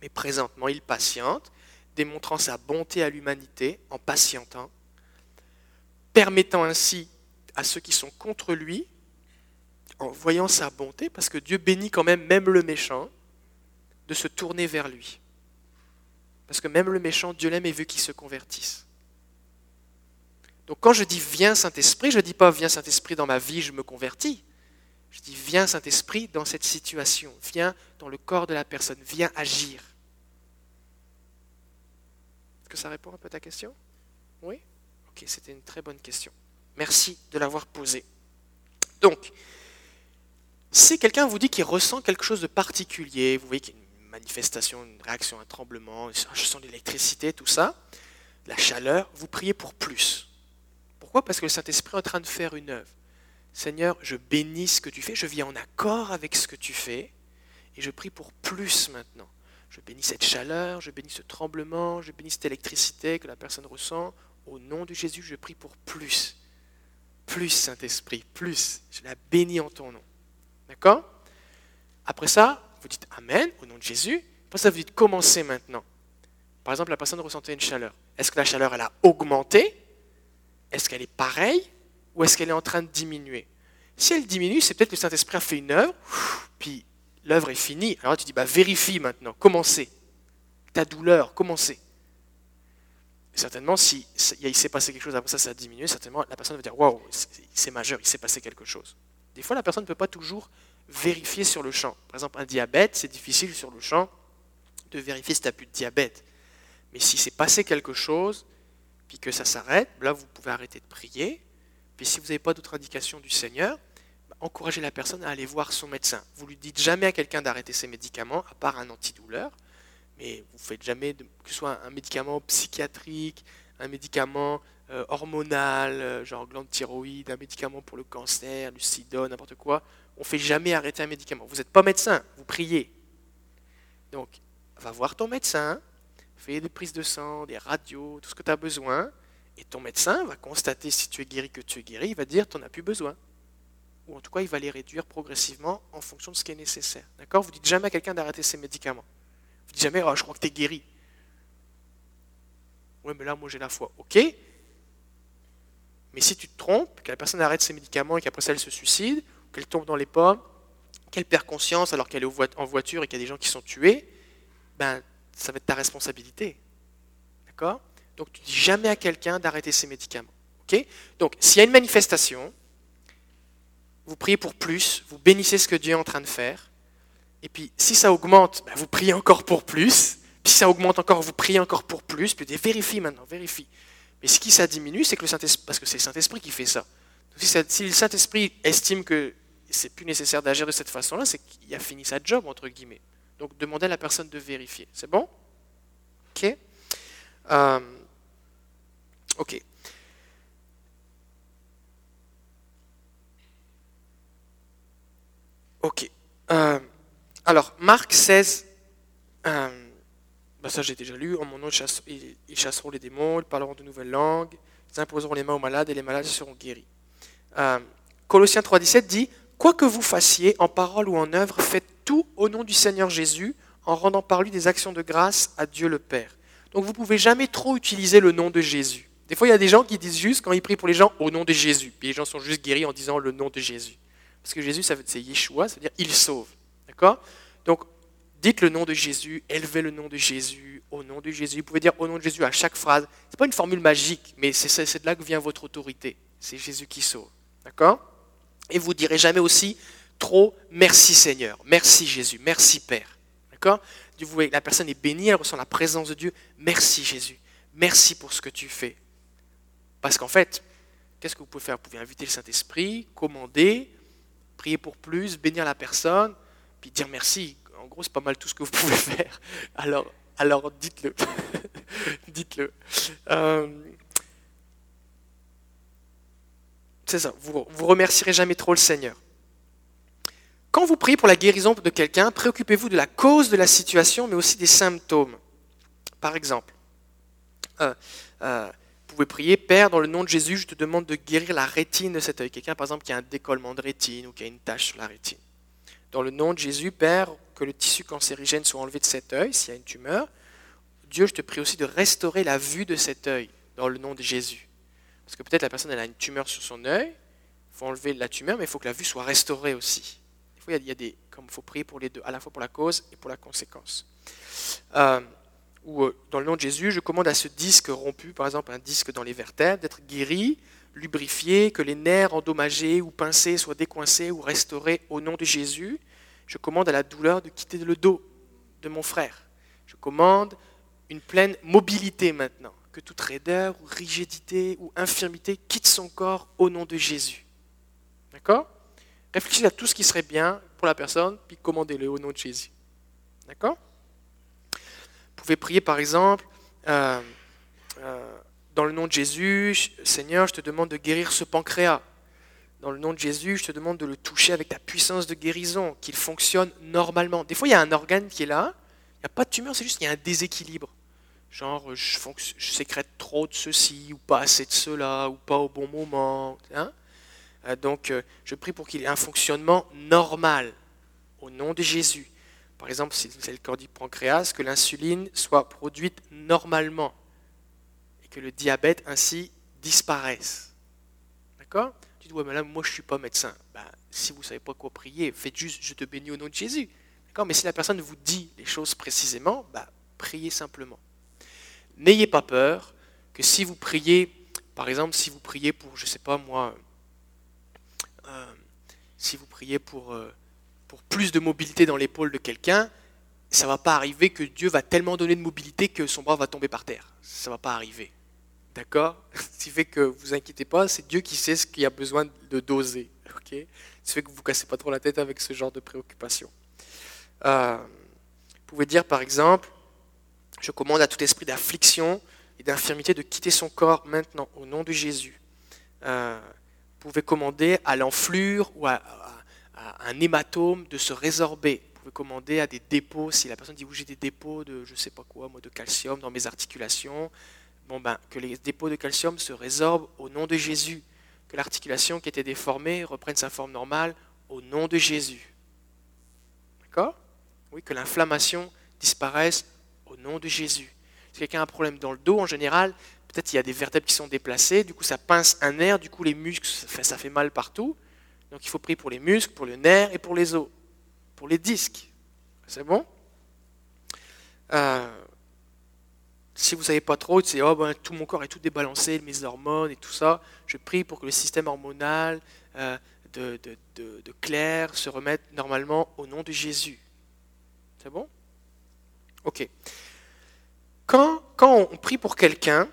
Mais présentement, il patiente, démontrant sa bonté à l'humanité en patientant, permettant ainsi à ceux qui sont contre lui, en voyant sa bonté, parce que Dieu bénit quand même même le méchant, de se tourner vers lui. Parce que même le méchant, Dieu l'aime et veut qu'il se convertisse. Donc quand je dis viens Saint-Esprit, je ne dis pas viens Saint-Esprit dans ma vie, je me convertis. Je dis viens Saint-Esprit dans cette situation, viens dans le corps de la personne, viens agir. Est-ce que ça répond un peu à ta question? Oui? Ok, c'était une très bonne question. Merci de l'avoir posée. Donc, si quelqu'un vous dit qu'il ressent quelque chose de particulier, vous voyez qu'il y a une manifestation, une réaction, un tremblement, je sens l'électricité, tout ça, la chaleur, vous priez pour plus. Pourquoi? Parce que le Saint-Esprit est en train de faire une œuvre. Seigneur, je bénis ce que tu fais, je vis en accord avec ce que tu fais, et je prie pour plus maintenant. Je bénis cette chaleur, je bénis ce tremblement, je bénis cette électricité que la personne ressent. Au nom de Jésus, je prie pour plus. Plus, Saint-Esprit, plus. Je la bénis en ton nom. D'accord Après ça, vous dites Amen, au nom de Jésus. Après ça, vous dites commencez maintenant. Par exemple, la personne ressentait une chaleur. Est-ce que la chaleur, elle a augmenté Est-ce qu'elle est pareille Ou est-ce qu'elle est en train de diminuer Si elle diminue, c'est peut-être que le Saint-Esprit a fait une œuvre, puis l'œuvre est finie. Alors tu dis, bah, vérifie maintenant, commencez. Ta douleur, commencez. certainement, si il s'est passé quelque chose après ça, ça a diminué, certainement la personne va dire, waouh, c'est majeur, il s'est passé quelque chose. Des fois, la personne ne peut pas toujours vérifier sur le champ. Par exemple, un diabète, c'est difficile sur le champ de vérifier si tu n'as plus de diabète. Mais si c'est passé quelque chose, puis que ça s'arrête, là, vous pouvez arrêter de prier. Puis si vous n'avez pas d'autres indications du Seigneur, encouragez la personne à aller voir son médecin. Vous lui dites jamais à quelqu'un d'arrêter ses médicaments, à part un antidouleur, mais vous faites jamais, que ce soit un médicament psychiatrique, un médicament euh, hormonal, euh, genre glande thyroïde, un médicament pour le cancer, du sida, n'importe quoi. On ne fait jamais arrêter un médicament. Vous n'êtes pas médecin, vous priez. Donc, va voir ton médecin, fais des prises de sang, des radios, tout ce que tu as besoin, et ton médecin va constater si tu es guéri, que tu es guéri, il va dire tu n'en as plus besoin ou en tout cas il va les réduire progressivement en fonction de ce qui est nécessaire. D'accord? Vous dites jamais à quelqu'un d'arrêter ses médicaments. Vous dites jamais, oh, je crois que tu es guéri. Oui, mais là, moi j'ai la foi. Ok. Mais si tu te trompes, que la personne arrête ses médicaments et qu'après ça elle se suicide, qu'elle tombe dans les pommes, qu'elle perd conscience alors qu'elle est en voiture et qu'il y a des gens qui sont tués, ben ça va être ta responsabilité. D'accord? Donc tu dis jamais à quelqu'un d'arrêter ses médicaments. Ok? Donc s'il y a une manifestation, vous priez pour plus, vous bénissez ce que Dieu est en train de faire. Et puis, si ça augmente, ben, vous priez encore pour plus. Puis, si ça augmente encore, vous priez encore pour plus. Puis, vérifie maintenant, vérifie. Mais ce qui ça diminue, c'est que le Saint-Esprit, parce que c'est le Saint-Esprit qui fait ça. si, le Saint-Esprit estime que c'est plus nécessaire d'agir de cette façon-là, c'est qu'il a fini sa job, entre guillemets. Donc, demandez à la personne de vérifier. C'est bon? Ok euh, Ok. Ok. Euh, alors, Marc 16, euh, bah, ça j'ai déjà lu, en mon nom ils chasseront les démons, ils parleront de nouvelles langues, ils imposeront les mains aux malades et les malades seront guéris. Euh, Colossiens 3.17 dit, Quoi que vous fassiez, en parole ou en œuvre, faites tout au nom du Seigneur Jésus, en rendant par lui des actions de grâce à Dieu le Père. Donc vous ne pouvez jamais trop utiliser le nom de Jésus. Des fois, il y a des gens qui disent juste, quand ils prient pour les gens, au nom de Jésus. Puis les gens sont juste guéris en disant le nom de Jésus. Parce que Jésus, c'est Yeshua, ça veut dire il sauve. D'accord? Donc, dites le nom de Jésus, élevez le nom de Jésus, au nom de Jésus. Vous pouvez dire au nom de Jésus à chaque phrase. Ce n'est pas une formule magique, mais c'est de là que vient votre autorité. C'est Jésus qui sauve. D'accord? Et vous direz jamais aussi trop merci Seigneur, merci Jésus, merci Père. La personne est bénie, elle ressent la présence de Dieu. Merci Jésus, merci pour ce que tu fais. Parce qu'en fait, qu'est-ce que vous pouvez faire? Vous pouvez inviter le Saint-Esprit, commander, prier pour plus, bénir la personne, puis dire merci. En gros, c'est pas mal tout ce que vous pouvez faire. Alors, alors dites-le. dites-le. Euh, C'est ça, vous, vous remercierez jamais trop le Seigneur. Quand vous priez pour la guérison de quelqu'un, préoccupez-vous de la cause de la situation, mais aussi des symptômes. Par exemple, euh, euh, vous pouvez prier, Père, dans le nom de Jésus, je te demande de guérir la rétine de cet œil. Quelqu'un, par exemple, qui a un décollement de rétine ou qui a une tache sur la rétine. Dans le nom de Jésus, Père, que le tissu cancérigène soit enlevé de cet œil, s'il y a une tumeur. Dieu, je te prie aussi de restaurer la vue de cet œil, dans le nom de Jésus. Parce que peut-être la personne elle a une tumeur sur son œil, il faut enlever la tumeur, mais il faut que la vue soit restaurée aussi. Des fois, il y a, des, comme il faut prier pour les deux, à la fois pour la cause et pour la conséquence. Euh, ou euh, dans le nom de Jésus, je commande à ce disque rompu, par exemple un disque dans les vertèbres, d'être guéri, lubrifié, que les nerfs endommagés ou pincés soient décoincés ou restaurés au nom de Jésus. Je commande à la douleur de quitter le dos de mon frère. Je commande une pleine mobilité maintenant que toute raideur ou rigidité ou infirmité quitte son corps au nom de Jésus. D'accord? Réfléchissez à tout ce qui serait bien pour la personne, puis commandez-le au nom de Jésus. D'accord? Vous pouvez prier par exemple, euh, euh, dans le nom de Jésus, Seigneur, je te demande de guérir ce pancréas. Dans le nom de Jésus, je te demande de le toucher avec ta puissance de guérison, qu'il fonctionne normalement. Des fois, il y a un organe qui est là, il n'y a pas de tumeur, c'est juste qu'il y a un déséquilibre. Genre, je, je, sécrète trop de ceci, ou pas assez de cela, ou pas au bon moment. Hein. Euh, donc, euh, je prie pour qu'il ait un fonctionnement normal, au nom de Jésus. Par exemple, si c'est le corps du pancréas, que l'insuline soit produite normalement, et que le diabète ainsi disparaisse. D'accord? Dis, ouais, mais moi, je suis pas médecin. Ben, si vous savez pas quoi prier, faites juste, je te bénis au nom de Jésus. Mais si la personne vous dit les choses précisément, ben, priez simplement n'ayez pas peur que si vous priez, par exemple, si vous priez pour, je sais pas moi, euh, si vous priez pour, euh, pour plus de mobilité dans l'épaule de quelqu'un, ça va pas arriver que Dieu va tellement donner de mobilité que son bras va tomber par terre. Ça va pas arriver. D'accord? Ce qui fait que vous inquiétez pas, c'est Dieu qui sait ce qu'il y a besoin de doser. Ok? Ce qui fait que vous ne vous cassez pas trop la tête avec ce genre de préoccupation. Euh, vous pouvez dire par exemple, je commande à tout esprit d'affliction et d'infirmité de quitter son corps maintenant, au nom de Jésus. Euh, vous pouvez commander à l'enflure ou à, un hématome de se résorber. Vous pouvez commander à des dépôts, si la personne dit, oui, j'ai des dépôts de je sais pas quoi, moi, de calcium dans mes articulations, bon, ben, que les dépôts de calcium se résorbent au nom de Jésus. Que l'articulation qui était déformée reprenne sa forme normale au nom de Jésus. D'accord? Oui, que l'inflammation disparaisse au nom de Jésus. Si quelqu'un a un problème dans le dos, en général, peut-être il y a des vertèbres qui sont déplacées, du coup ça pince un nerf, du coup les muscles, ça fait, mal partout. Donc il faut prier pour les muscles, pour le nerf et pour les os, pour les disques. C'est bon? Euh, Si vous ne savez pas trop, c'est oh, ben, tout mon corps est tout débalancé, mes hormones et tout ça, je prie pour que le système hormonal euh, de, de, de Claire se remette normalement au nom de Jésus. C'est bon? Ok. Quand, on prie pour quelqu'un,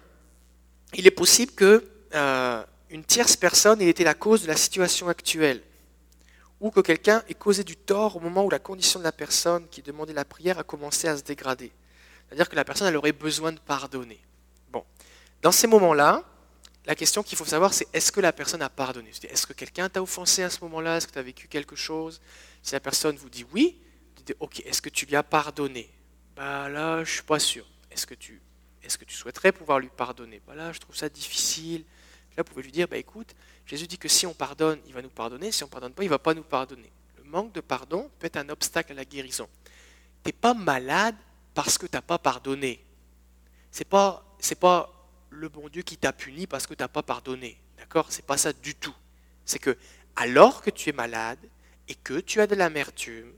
il est possible que euh, une tierce personne ait été la cause de la situation actuelle, ou que quelqu'un ait causé du tort au moment où la condition de la personne qui demandait la prière a commencé à se dégrader. C'est-à-dire que la personne elle aurait besoin de pardonner. Bon, dans ces moments-là, la question qu'il faut savoir, c'est est-ce que la personne a pardonné? Est-ce que quelqu'un t'a offensé à ce moment-là? Est-ce que tu as vécu quelque chose? Si la personne vous dit oui, dites ok, est-ce que tu lui as pardonné? Bah là, je suis pas sûr. Est-ce que tu, souhaiterais pouvoir lui pardonner? Bah Là, je trouve ça difficile. Là, vous pouvez lui dire, bah écoute, Jésus dit que si on pardonne, il va nous pardonner. Si on pardonne pas, il va pas nous pardonner. Le manque de pardon peut être un obstacle à la guérison. Tu n'es pas malade parce que tu n'as pas pardonné. C'est pas, c'est pas le bon Dieu qui t'a puni parce que tu n'as pas pardonné. D'accord? C'est pas ça du tout. C'est que alors que tu es malade et que tu as de l'amertume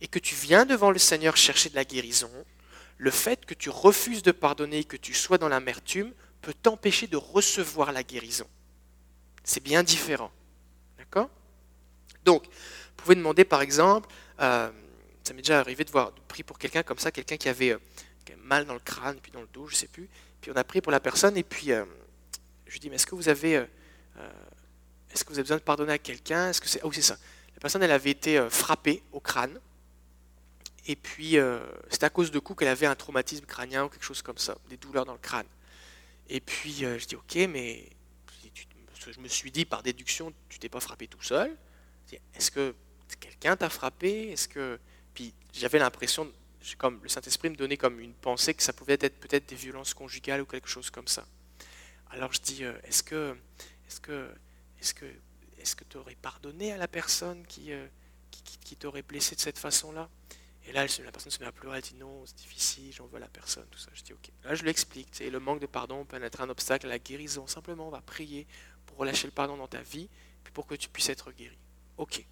et que tu viens devant le Seigneur chercher de la guérison, le fait que tu refuses de pardonner et que tu sois dans l'amertume peut t'empêcher de recevoir la guérison. C'est bien différent. D'accord? Donc, vous pouvez demander par exemple, euh, ça m'est déjà arrivé de voir, de prier pour quelqu'un comme ça, quelqu'un qui avait, euh, mal dans le crâne, puis dans le dos, je ne sais plus. Puis on a prié pour la personne, et puis euh, je lui dis, mais est-ce que vous avez, est-ce que vous avez besoin de pardonner à quelqu'un? Est-ce que c'est, ah oui c'est ça. La personne, elle avait été frappée au crâne, et puis c'était à cause de coups qu'elle avait un traumatisme crânien ou quelque chose comme ça, des douleurs dans le crâne. Et puis je dis, ok, mais je me suis dit par déduction, tu t'es pas frappé tout seul. Est-ce que quelqu'un t'a frappé? Est-ce que puis j'avais l'impression, comme le Saint-Esprit me donnait comme une pensée que ça pouvait être peut-être des violences conjugales ou quelque chose comme ça. Alors je dis, euh, est-ce que, est-ce que, est-ce que, est-ce que tu aurais pardonné à la personne qui, euh, qui, t'aurait blessé de cette façon-là? Et là, la personne se met à pleurer, elle dit non, c'est difficile, j'en veux la personne, tout ça. Je dis ok. Là, je lui explique, le manque de pardon peut être un obstacle à la guérison. Simplement, on va prier pour relâcher le pardon dans ta vie, puis pour que tu puisses être guéri. Ok.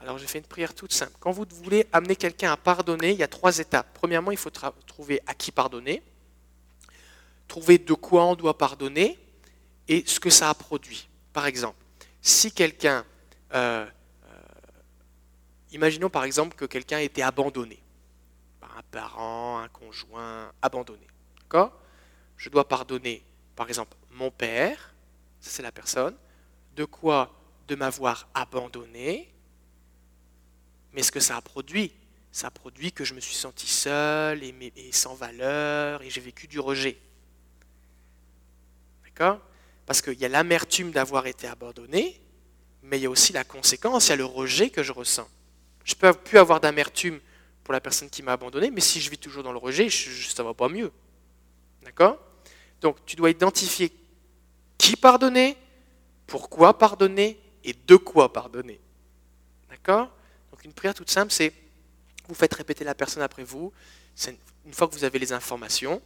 Alors j'ai fait une prière toute simple. Quand vous voulez amener quelqu'un à pardonner, il y a trois étapes. Premièrement, il faut trouver à qui pardonner, trouver de quoi on doit pardonner et ce que ça a produit. Par exemple, si quelqu'un, euh, euh, imaginons par exemple que quelqu'un a été abandonné un parent, un conjoint, abandonné. D'accord? Je dois pardonner, par exemple, mon père, ça c'est la personne, de quoi? De m'avoir abandonné, mais ce que ça a produit, ça a produit que je me suis senti seul et, sans valeur et j'ai vécu du rejet. D'accord? Parce qu'il y a l'amertume d'avoir été abandonné, mais il y a aussi la conséquence, il y a le rejet que je ressens. Je peux plus avoir d'amertume pour la personne qui m'a abandonné, mais si je vis toujours dans le rejet, ça ne va pas mieux. D'accord? Donc tu dois identifier qui pardonner, pourquoi pardonner et de quoi pardonner. D'accord? Une prière toute simple, c'est vous faites répéter la personne après vous. Une fois que vous avez les informations,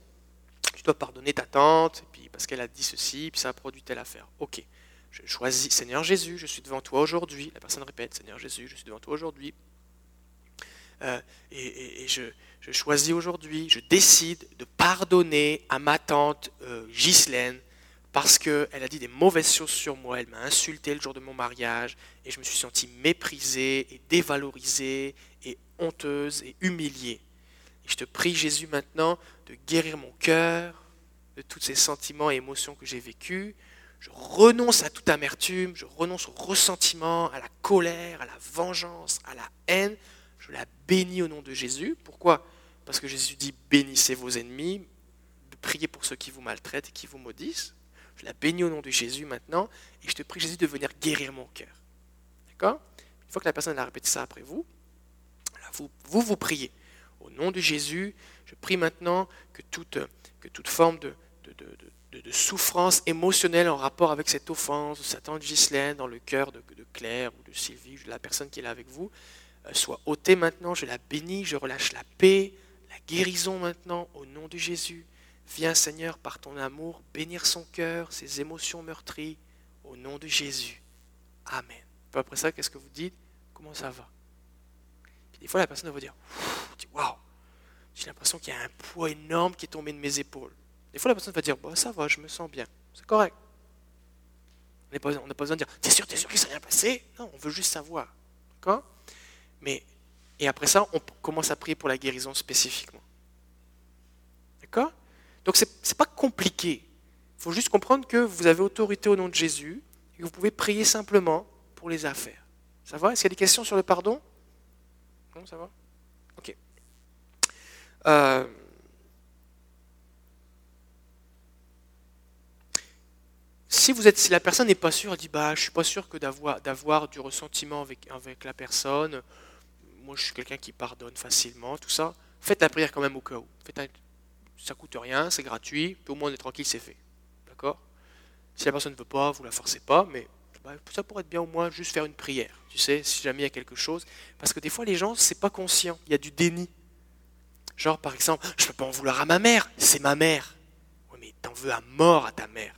tu dois pardonner ta tante, puis parce qu'elle a dit ceci, puis ça a produit telle affaire. Ok, je choisis, Seigneur Jésus, je suis devant toi aujourd'hui. La personne répète, Seigneur Jésus, je suis devant toi aujourd'hui. Euh, et, je, choisis aujourd'hui, je décide de pardonner à ma tante euh, Ghislaine parce qu'elle a dit des mauvaises choses sur moi, elle m'a insulté le jour de mon mariage, et je me suis senti méprisée et dévalorisée et honteuse et humiliée. Je te prie, Jésus, maintenant de guérir mon cœur de tous ces sentiments et émotions que j'ai vécus. Je renonce à toute amertume, je renonce au ressentiment, à la colère, à la vengeance, à la haine. Je la bénis au nom de Jésus. Pourquoi? Parce que Jésus dit bénissez vos ennemis, priez pour ceux qui vous maltraitent et qui vous maudissent. Je la bénis au nom de Jésus maintenant, et je te prie, Jésus, de venir guérir mon cœur. D'accord? Une fois que la personne a répété ça après vous, vous, vous, priez. Au nom de Jésus, je prie maintenant que toute, que toute forme de, de, souffrance émotionnelle en rapport avec cette offense de Satan de Ghislaine dans le cœur de, Claire ou de Sylvie, de la personne qui est là avec vous, euh, soit ôtée maintenant. Je la bénis, je relâche la paix, la guérison maintenant au nom de Jésus. Viens Seigneur par ton amour bénir son cœur, ses émotions meurtries, au nom de Jésus. Amen. après ça, qu'est-ce que vous dites? Comment ça va? Des fois, la personne va vous dire Waouh, j'ai l'impression qu'il y a un poids énorme qui est tombé de mes épaules. Des fois, la personne va dire bah, Ça va, je me sens bien. C'est correct. On n'a pas, besoin de dire T'es sûr, t'es sûr qu'il s'est rien passé? Non, on veut juste savoir. D'accord? Mais, et après ça, on commence à prier pour la guérison spécifiquement. D'accord? Donc ce n'est pas compliqué. Il faut juste comprendre que vous avez autorité au nom de Jésus et que vous pouvez prier simplement pour les affaires. Ça va? Est-ce qu'il y a des questions sur le pardon? Non, ça va? Ok. Euh, si, vous êtes, si la personne n'est pas sûre, elle dit bah, Je ne suis pas sûr que d'avoir, du ressentiment avec, la personne, moi je suis quelqu'un qui pardonne facilement, tout ça, faites la prière quand même au cas où. Faites Ça coûte rien, c'est gratuit, puis au moins on est tranquille, c'est fait. D'accord? Si la personne ne veut pas, vous la forcez pas, mais bah, ça pourrait être bien au moins juste faire une prière, tu sais, si jamais il y a quelque chose. Parce que des fois, les gens, c'est pas conscient, il y a du déni. Genre, par exemple, je peux pas en vouloir à ma mère, c'est ma mère. Oui, mais t'en veux à mort à ta mère,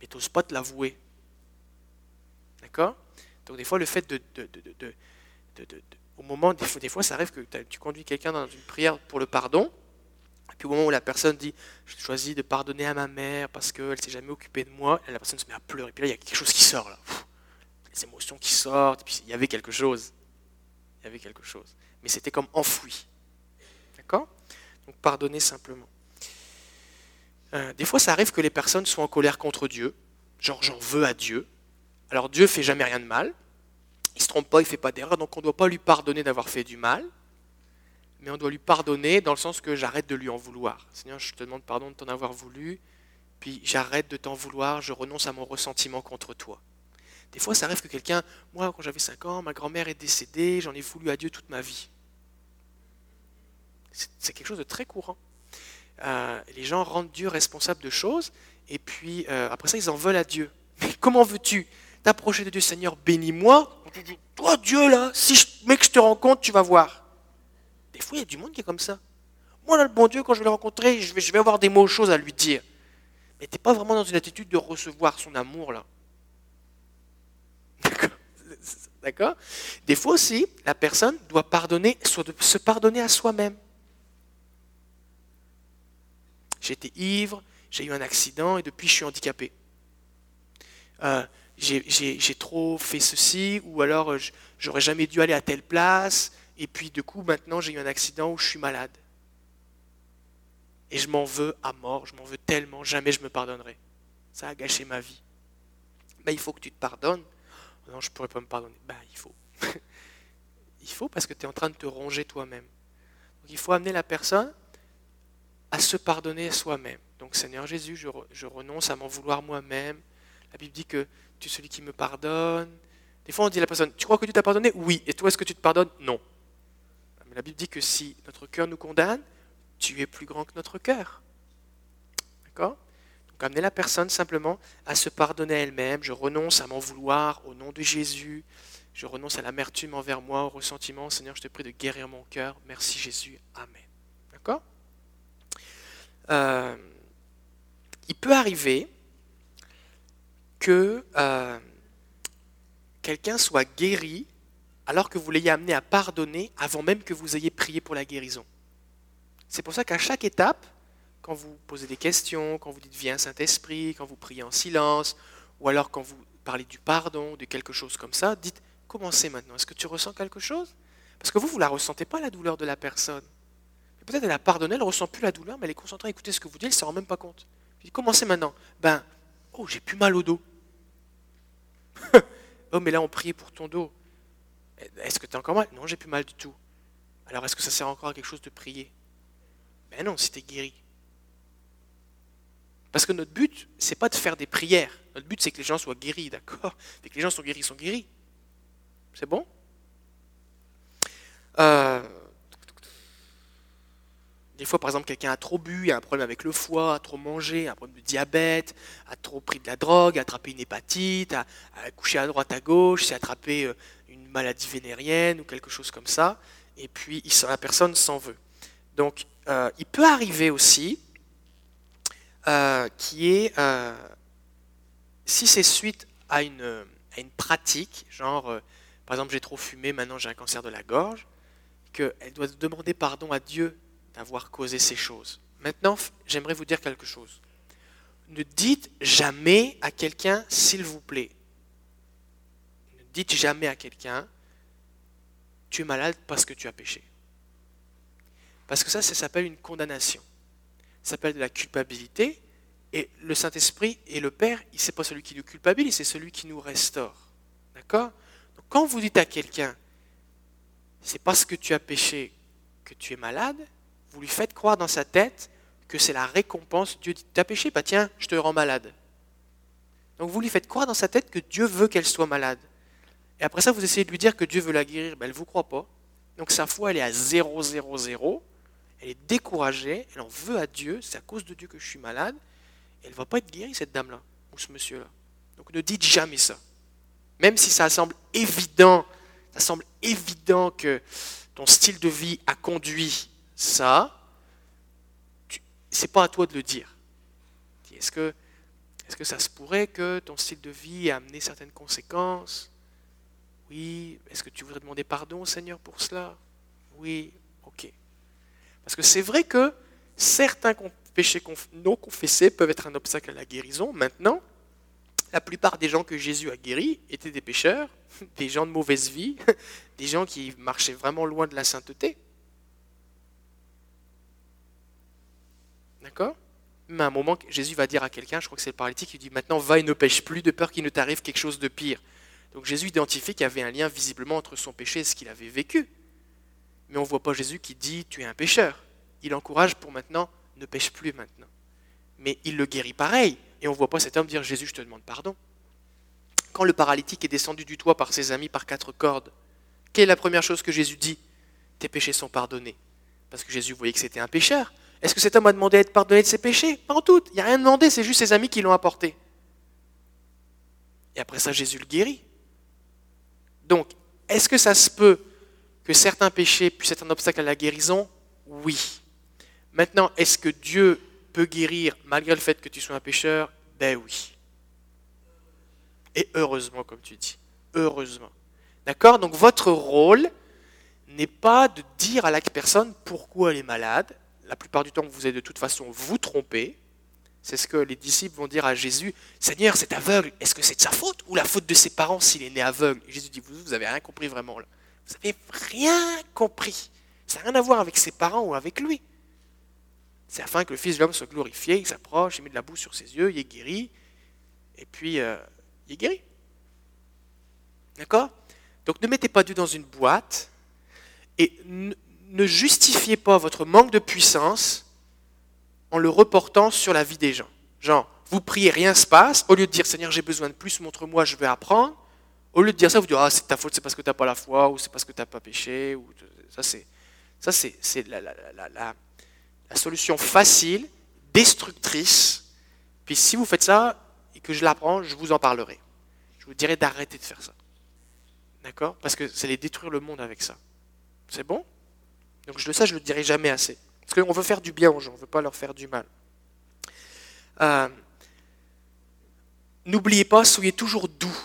mais t'oses pas te l'avouer. D'accord? Donc des fois, le fait de... de- de- de- au moment, des fois, ça arrive que tu conduis quelqu'un dans une prière pour le pardon, et puis au moment où la personne dit Je choisis de pardonner à ma mère parce qu'elle ne s'est jamais occupée de moi, et la personne se met à pleurer. Puis là, il y a quelque chose qui sort, là. Les émotions qui sortent, et puis il y avait quelque chose. Il y avait quelque chose. Mais c'était comme enfoui. D'accord? Donc pardonner simplement. Euh, des fois, ça arrive que les personnes soient en colère contre Dieu, genre j'en veux à Dieu. Alors Dieu fait jamais rien de mal, il se trompe pas, il fait pas d'erreur, donc on ne doit pas lui pardonner d'avoir fait du mal, mais on doit lui pardonner dans le sens que j'arrête de lui en vouloir. Seigneur, je te demande pardon de t'en avoir voulu, puis j'arrête de t'en vouloir, je renonce à mon ressentiment contre toi. Des fois, ça arrive que quelqu'un, moi, quand j'avais 5 ans, ma grand-mère est décédée, j'en ai voulu à Dieu toute ma vie. C'est quelque chose de très courant. Euh, les gens rendent Dieu responsable de choses, et puis euh, après ça, ils en veulent à Dieu. Mais comment veux-tu t'approcher de Dieu, Seigneur, bénis-moi Toi, Dieu, là, si je, mec, je te rencontre, tu vas voir. Des fois, il y a du monde qui est comme ça. Moi, là, le bon Dieu, quand je vais le rencontrer, je vais, avoir des mots choses à lui dire. Mais tu n'es pas vraiment dans une attitude de recevoir son amour, là. D'accord? Des fois aussi, la personne doit pardonner, se pardonner à soi-même. J'étais ivre, j'ai eu un accident et depuis je suis handicapé. Euh, j'ai- trop fait ceci, ou alors j'aurais jamais dû aller à telle place, et puis du coup maintenant j'ai eu un accident où je suis malade. Et je m'en veux à mort, je m'en veux tellement, jamais je me pardonnerai. Ça a gâché ma vie. Il faut que tu te pardonnes. Non, je ne pourrais pas me pardonner. Ben, il faut. il faut parce que tu es en train de te ronger toi-même. Donc il faut amener la personne à se pardonner soi-même. Donc Seigneur Jésus, je, re- je renonce à m'en vouloir moi-même. La Bible dit que tu es celui qui me pardonne. Des fois on dit à la personne, tu crois que Dieu t'a pardonné? Oui. Et toi, est-ce que tu te pardonnes? Non. Mais la Bible dit que si notre cœur nous condamne, tu es plus grand que notre cœur. D'accord? Donc amener la personne simplement à se pardonner elle-même. Je renonce à m'en vouloir au nom de Jésus. Je renonce à l'amertume envers moi, au ressentiment. Seigneur, je te prie de guérir mon cœur. Merci Jésus. Amen. D'accord? Euh, Il peut arriver que euh, quelqu'un soit guéri alors que vous l'ayez amené à pardonner avant même que vous ayez prié pour la guérison. C'est pour ça qu'à chaque étape, quand vous posez des questions, quand vous dites Viens Saint-Esprit, quand vous priez en silence, ou alors quand vous parlez du pardon, de quelque chose comme ça, dites Commencez maintenant? Est-ce que tu ressens quelque chose? Parce que vous, vous ne la ressentez pas, la douleur de la personne. Peut-être elle a pardonné, elle ne ressent plus la douleur, mais elle est concentrée à écouter ce que vous dites, elle ne s'en rend même pas compte. Je Commencez maintenant? Ben, oh, j'ai plus mal au dos. oh, mais là, on priait pour ton dos. Est-ce que tu as encore mal? Non, j'ai plus mal du tout. Alors, est-ce que ça sert encore à quelque chose de prier? Ben non, si tu guéri. Parce que notre but, c'est pas de faire des prières. Notre but, c'est que les gens soient guéris, d'accord? Et que les gens sont guéris, ils sont guéris. C'est bon? Euh, Des fois, par exemple, quelqu'un a trop bu, a un problème avec le foie, a trop mangé, a un problème de diabète, a trop pris de la drogue, a attrapé une hépatite, a, couché à droite à gauche, s'est attrapé euh, une maladie vénérienne ou quelque chose comme ça, et puis la personne s'en veut. Donc, euh, il peut arriver aussi euh, qui est, si c'est suite à une, pratique, genre, par exemple, j'ai trop fumé, maintenant j'ai un cancer de la gorge, qu'elle doit demander pardon à Dieu d'avoir causé ces choses. Maintenant, j'aimerais vous dire quelque chose. Ne dites jamais à quelqu'un, s'il vous plaît. Ne dites jamais à quelqu'un, tu es malade parce que tu as péché. Parce que ça, ça s'appelle une condamnation. Ça s'appelle de la culpabilité. Et le Saint-Esprit et le Père, ce n'est pas celui qui nous culpabilise, c'est celui qui nous restaure. D'accord? Donc quand vous dites à quelqu'un, c'est parce que tu as péché que tu es malade, vous lui faites croire dans sa tête que c'est la récompense. Dieu dit, tu as péché, bah tiens, je te rends malade. Donc vous lui faites croire dans sa tête que Dieu veut qu'elle soit malade. Et après ça, vous essayez de lui dire que Dieu veut la guérir, ben, elle ne vous croit pas. Donc sa foi, elle est à 0, 0, 0. elle est découragée, elle en veut à Dieu, c'est à cause de Dieu que je suis malade, elle ne va pas être guérie, cette dame-là, ou ce monsieur-là. Donc ne dites jamais ça. Même si ça semble évident, ça semble évident que ton style de vie a conduit ça, c'est pas à toi de le dire. Est-ce que, est que ça se pourrait que ton style de vie ait amené certaines conséquences? Oui. Est-ce que tu voudrais demander pardon au Seigneur pour cela? Oui. Ok. Parce que c'est vrai que certains péchés non confessés peuvent être un obstacle à la guérison. Maintenant, la plupart des gens que Jésus a guéris étaient des pécheurs, des gens de mauvaise vie, des gens qui marchaient vraiment loin de la sainteté. D'accord Mais à un moment, Jésus va dire à quelqu'un, je crois que c'est le paralytique, il dit maintenant va et ne pêche plus de peur qu'il ne t'arrive quelque chose de pire. Donc Jésus identifie qu'il y avait un lien visiblement entre son péché et ce qu'il avait vécu. Mais on ne voit pas Jésus qui dit tu es un pécheur. Il encourage pour maintenant ne pêche plus maintenant. Mais il le guérit pareil. Et on ne voit pas cet homme dire Jésus, je te demande pardon. Quand le paralytique est descendu du toit par ses amis par quatre cordes, quelle est la première chose que Jésus dit? Tes péchés sont pardonnés. Parce que Jésus voyait que c'était un pécheur. Est-ce que cet homme a demandé à être pardonné de ses péchés? Pas en tout. Il n'y a rien demandé, c'est juste ses amis qui l'ont apporté. Et après ça, Jésus le guérit. Donc, est-ce que ça se peut que certains péchés puissent être un obstacle à la guérison? Oui. Maintenant, est-ce que Dieu peut guérir malgré le fait que tu sois un pécheur? Ben oui. Et heureusement, comme tu dis. Heureusement. D'accord? Donc votre rôle n'est pas de dire à la personne pourquoi elle est malade? La plupart du temps, vous allez de toute façon vous tromper. C'est ce que les disciples vont dire à Jésus. Seigneur, c'est aveugle. Est-ce que c'est de sa faute ou la faute de ses parents s'il est né aveugle? Jésus dit, vous, vous avez rien compris vraiment là. Vous n'avez rien compris. Ça n'a rien à voir avec ses parents ou avec lui. C'est afin que le Fils de l'homme soit glorifié, il s'approche, il met de la boue sur ses yeux, il est guéri, et puis euh, il est guéri. D'accord? Donc ne mettez pas Dieu dans une boîte et ne justifiez pas votre manque de puissance en le reportant sur la vie des gens. Genre, vous priez, rien se passe, au lieu de dire Seigneur, j'ai besoin de plus, montre-moi, je vais apprendre. Au lieu de dire ça, vous dites Ah, c'est ta faute, c'est parce que tu n'as pas la foi, ou c'est parce que tu n'as pas péché. Ou... Ça, c'est, ça, c'est, la, la, la, la, solution facile, destructrice. Puis si vous faites ça et que je l'apprends, je vous en parlerai. Je vous dirai d'arrêter de faire ça. D'accord? Parce que c'est allez détruire le monde avec ça. C'est bon? Donc je, ça, je ne le dirai jamais assez. Parce qu'on veut faire du bien aux gens, on ne veut pas leur faire du mal. Euh, n'oubliez pas, soyez toujours doux.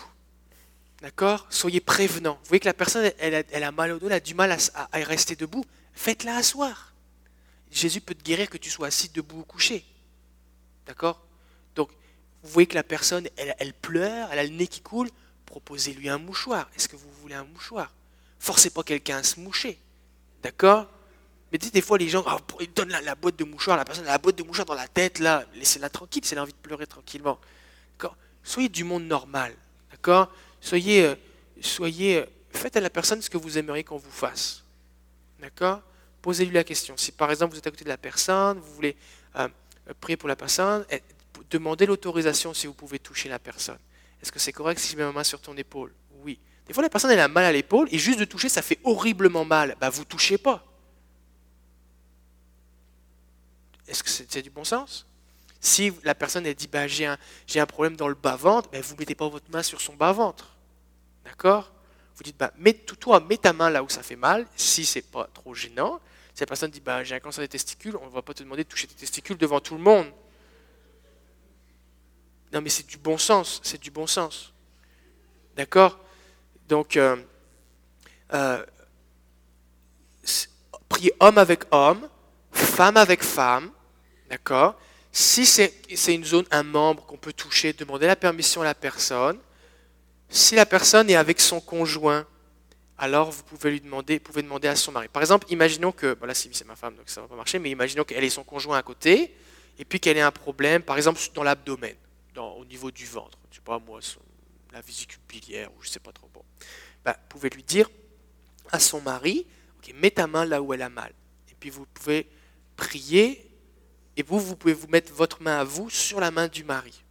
D'accord? Soyez prévenant. Vous voyez que la personne, elle, a, mal au dos, elle a du mal à, rester debout. Faites-la asseoir. Jésus peut te guérir que tu sois assis, debout ou couché. D'accord? Donc, vous voyez que la personne, elle, elle, pleure, elle a le nez qui coule. Proposez-lui un mouchoir. Est-ce que vous voulez un mouchoir? Forcez pas quelqu'un à se moucher. D'accord? Mais des fois, les gens, oh, ils donnent la, boîte de mouchoir, la personne a la boîte de mouchoir dans la tête, là. Laissez-la tranquille, c'est l'envie de pleurer tranquillement. Soyez du monde normal. D'accord? Soyez, euh, soyez, euh, faites à la personne ce que vous aimeriez qu'on vous fasse. D'accord? Posez-lui la question. Si par exemple vous êtes à côté de la personne, vous voulez euh, prier pour la personne, eh, demandez l'autorisation si vous pouvez toucher la personne. Est-ce que c'est correct si je mets ma main sur ton épaule? Des fois, la personne elle a mal à l'épaule et juste de toucher, ça fait horriblement mal. Bah, vous touchez pas. Est-ce que c'est du bon sens? Si la personne dit bah, j'ai un, un, problème dans le bas-ventre, bah, vous ne mettez pas votre main sur son bas-ventre. D'accord? Vous dites bah, mets, toi, mets ta main là où ça fait mal, si c'est pas trop gênant. Si la personne dit bah, j'ai un cancer des testicules, on ne va pas te demander de toucher tes testicules devant tout le monde. Non, mais c'est du bon sens, c'est du bon sens. D'accord? Donc, euh, euh, prier homme avec homme, femme avec femme, d'accord? Si c'est une zone, un membre qu'on peut toucher, demandez la permission à la personne. Si la personne est avec son conjoint, alors vous pouvez lui demander, pouvez demander à son mari. Par exemple, imaginons que, bon là c'est ma femme, donc ça ne va pas marcher, mais imaginons qu'elle ait son conjoint à côté, et puis qu'elle ait un problème, par exemple dans l'abdomen, au niveau du ventre, je sais pas moi, la vésicule biliaire, ou je sais pas trop. Ben, vous pouvez lui dire à son mari, ok, mets ta main là où elle a mal. Et puis vous pouvez prier, et vous, vous pouvez vous mettre votre main à vous sur la main du mari.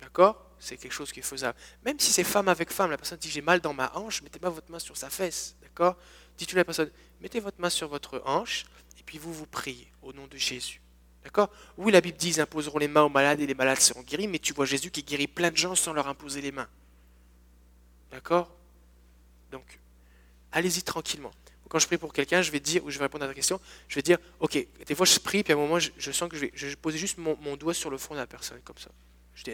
D'accord? C'est quelque chose qui est faisable. Même si c'est femme avec femme, la personne dit j'ai mal dans ma hanche, mettez pas votre main sur sa fesse. D'accord? Dis-tu à la personne, mettez votre main sur votre hanche et puis vous vous priez au nom de Jésus. D'accord Oui, la Bible dit ils imposeront les mains aux malades et les malades seront guéris, mais tu vois Jésus qui guérit plein de gens sans leur imposer les mains. D'accord Donc, allez-y tranquillement. Quand je prie pour quelqu'un, je vais dire, ou je vais répondre à ta question, je vais dire, ok, des fois je prie, puis à un moment, je, sens que je vais, je poser juste mon, doigt sur le front de la personne, comme ça. Je,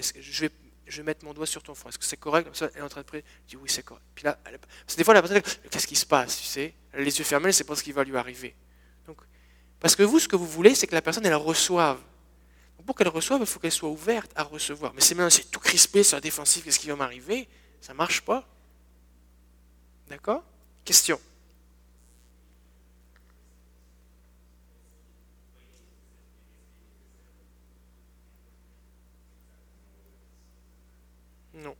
vais, je vais mettre mon doigt sur ton front. Est-ce que c'est correct Comme ça, elle est en train de prier. Je dis, oui, c'est correct. Puis là, parce que des fois, la personne, qu'est-ce qui se passe, tu sais? Elle les yeux fermés, elle sait pas ce qui va lui arriver. Donc, parce que vous, ce que vous voulez, c'est que la personne, elle reçoive. Pour qu'elle reçoive, il faut qu'elle soit ouverte à recevoir. Mais c'est maintenant, c'est tout crispé sur la défensive, qu'est-ce qui va m'arriver? Ça ne marche pas. D'accord? Question Non.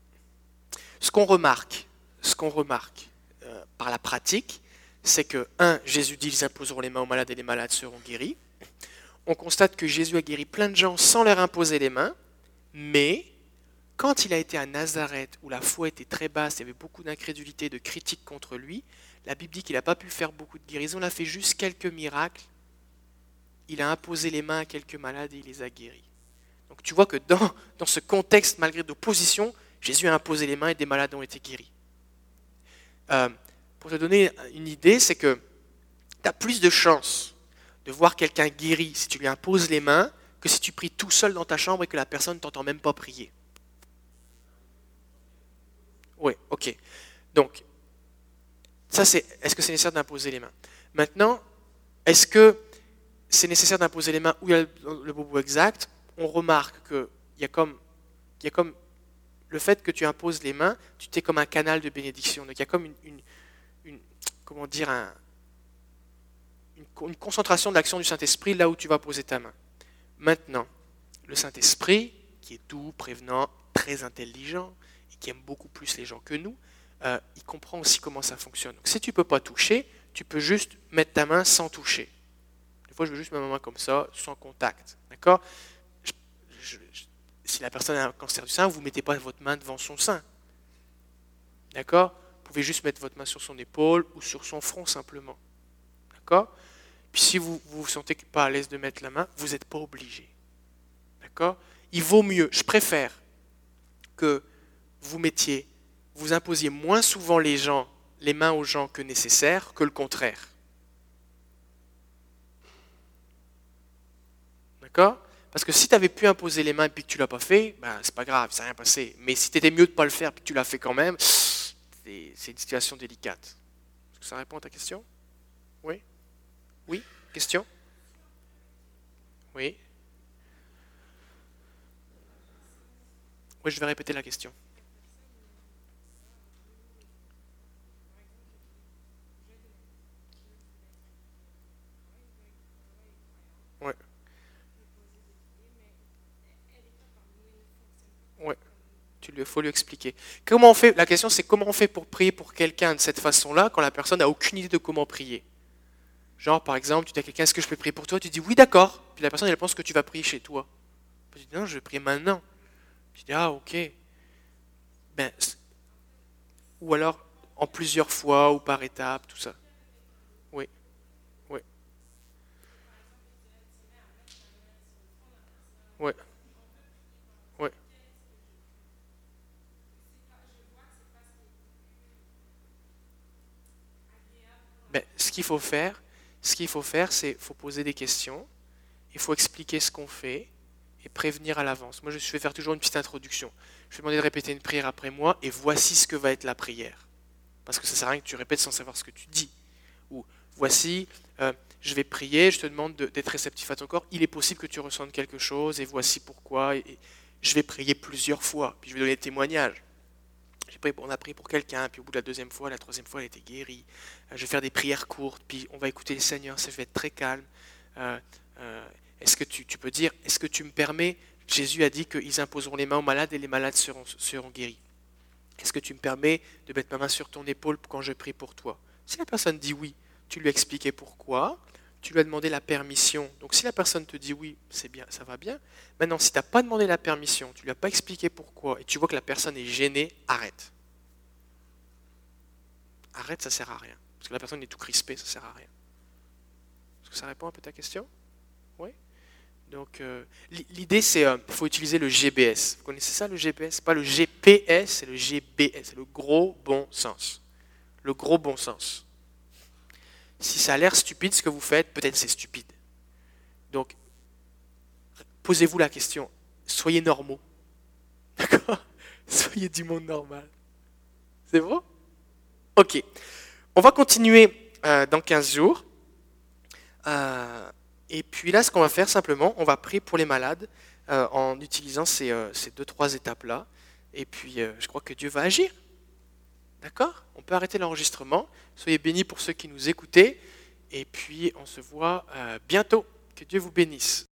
Ce qu'on remarque, ce qu'on remarque euh, par la pratique, c'est que, un, Jésus dit ils imposeront les mains aux malades et les malades seront guéris. On constate que Jésus a guéri plein de gens sans leur imposer les mains, mais quand il a été à Nazareth, où la foi était très basse, il y avait beaucoup d'incrédulité, de critiques contre lui, la Bible dit qu'il n'a pas pu faire beaucoup de guérisons, il a fait juste quelques miracles. Il a imposé les mains à quelques malades et il les a guéris. Donc tu vois que dans, dans ce contexte, malgré d'opposition, Jésus a imposé les mains et des malades ont été guéris. Euh, pour te donner une idée, c'est que tu as plus de chances de voir quelqu'un guéri si tu lui imposes les mains que si tu pries tout seul dans ta chambre et que la personne ne t'entend même pas prier. Oui, ok. Donc, ça c'est, est-ce que c'est nécessaire d'imposer les mains? Maintenant, est-ce que c'est nécessaire d'imposer les mains où il y a le bobo exact? On remarque qu'il y comme, y a comme le fait que tu imposes les mains, tu t'es comme un canal de bénédiction. Donc il y a comme une, comment dire, une, concentration de l'action du Saint-Esprit là où tu vas poser ta main. Maintenant, le Saint-Esprit, qui est doux, prévenant, très intelligent, et qui aime beaucoup plus les gens que nous, euh, il comprend aussi comment ça fonctionne. Donc si tu ne peux pas toucher, tu peux juste mettre ta main sans toucher. Des fois, je veux juste mettre ma main comme ça, sans contact. D'accord? Si la personne a un cancer du sein, vous ne mettez pas votre main devant son sein. D'accord? Pouvez juste mettre votre main sur son épaule ou sur son front simplement. D'accord? Puis si vous ne vous, sentez pas à l'aise de mettre la main, vous n'êtes pas obligé. D'accord? Il vaut mieux, je préfère que vous mettiez, vous imposiez moins souvent les gens, les mains aux gens que nécessaire, que le contraire. D'accord? Parce que si tu avais pu imposer les mains et puis que tu ne l'as pas fait, ben, c'est pas grave, ça n'a rien passé. Mais si tu étais mieux de ne pas le faire et que tu l'as fait quand même, c'est une situation délicate. Est-ce que ça répond à ta question? Oui? Oui? Question? Oui? Oui, je vais répéter la question. Il faut lui expliquer. Comment on fait La question c'est comment on fait pour prier pour quelqu'un de cette façon-là quand la personne n'a aucune idée de comment prier? Genre par exemple, tu dis à quelqu'un est-ce que je peux prier pour toi? Tu dis oui d'accord. Puis la personne elle pense que tu vas prier chez toi. Tu dis non, je vais prier maintenant. Tu dis ah ok. Ben, ou alors en plusieurs fois ou par étapes, tout ça. Oui. Oui. Oui. Ben, ce qu'il faut faire, ce qu'il faut c'est poser des questions, il faut expliquer ce qu'on fait et prévenir à l'avance. Moi, je vais faire toujours une petite introduction. Je vais demander de répéter une prière après moi et voici ce que va être la prière. Parce que ça sert à rien que tu répètes sans savoir ce que tu dis. Ou voici, euh, je vais prier, je te demande d'être réceptif à ton corps. Il est possible que tu ressentes quelque chose et voici pourquoi. Je vais prier plusieurs fois, puis je vais donner des témoignages on a prié pour quelqu'un, puis au bout de la deuxième fois, la troisième fois, elle était guérie. Euh, je vais faire des prières courtes, puis on va écouter le Seigneur, ça va être très calme. Euh, euh, est-ce que tu, peux dire, est-ce que tu me permets Jésus a dit qu'ils imposeront les mains aux malades et les malades seront, guéris. Est-ce que tu me permets de mettre ma main sur ton épaule quand je prie pour toi? Si la personne dit oui, tu lui as expliqué pourquoi, tu lui as demandé la permission. Donc si la personne te dit oui, c'est bien, ça va bien. Maintenant, si tu n'as pas demandé la permission, tu lui as pas expliqué pourquoi, et tu vois que la personne est gênée, arrête. Arrête, ça sert à rien. Parce que la personne est tout crispée, ça ne sert à rien. Est-ce que ça répond un peu à ta question? Oui? Donc, euh, l'idée, c'est qu'il faut utiliser le GBS. Vous connaissez ça, le GPS Pas le GPS, c'est le GBS, c'est le gros bon sens. Le gros bon sens. Si ça a l'air stupide ce que vous faites, peut-être c'est stupide. Donc, posez-vous la question. Soyez normaux. D'accord? Soyez du monde normal. C'est bon? Ok. On va continuer euh, dans 15 jours. Euh, et puis là, ce qu'on va faire simplement, on va prier pour les malades euh, en utilisant ces, ces deux, trois étapes-là. Et puis, je crois que Dieu va agir. D'accord On peut arrêter l'enregistrement. Soyez bénis pour ceux qui nous écoutaient. Et puis, on se voit bientôt. Que Dieu vous bénisse.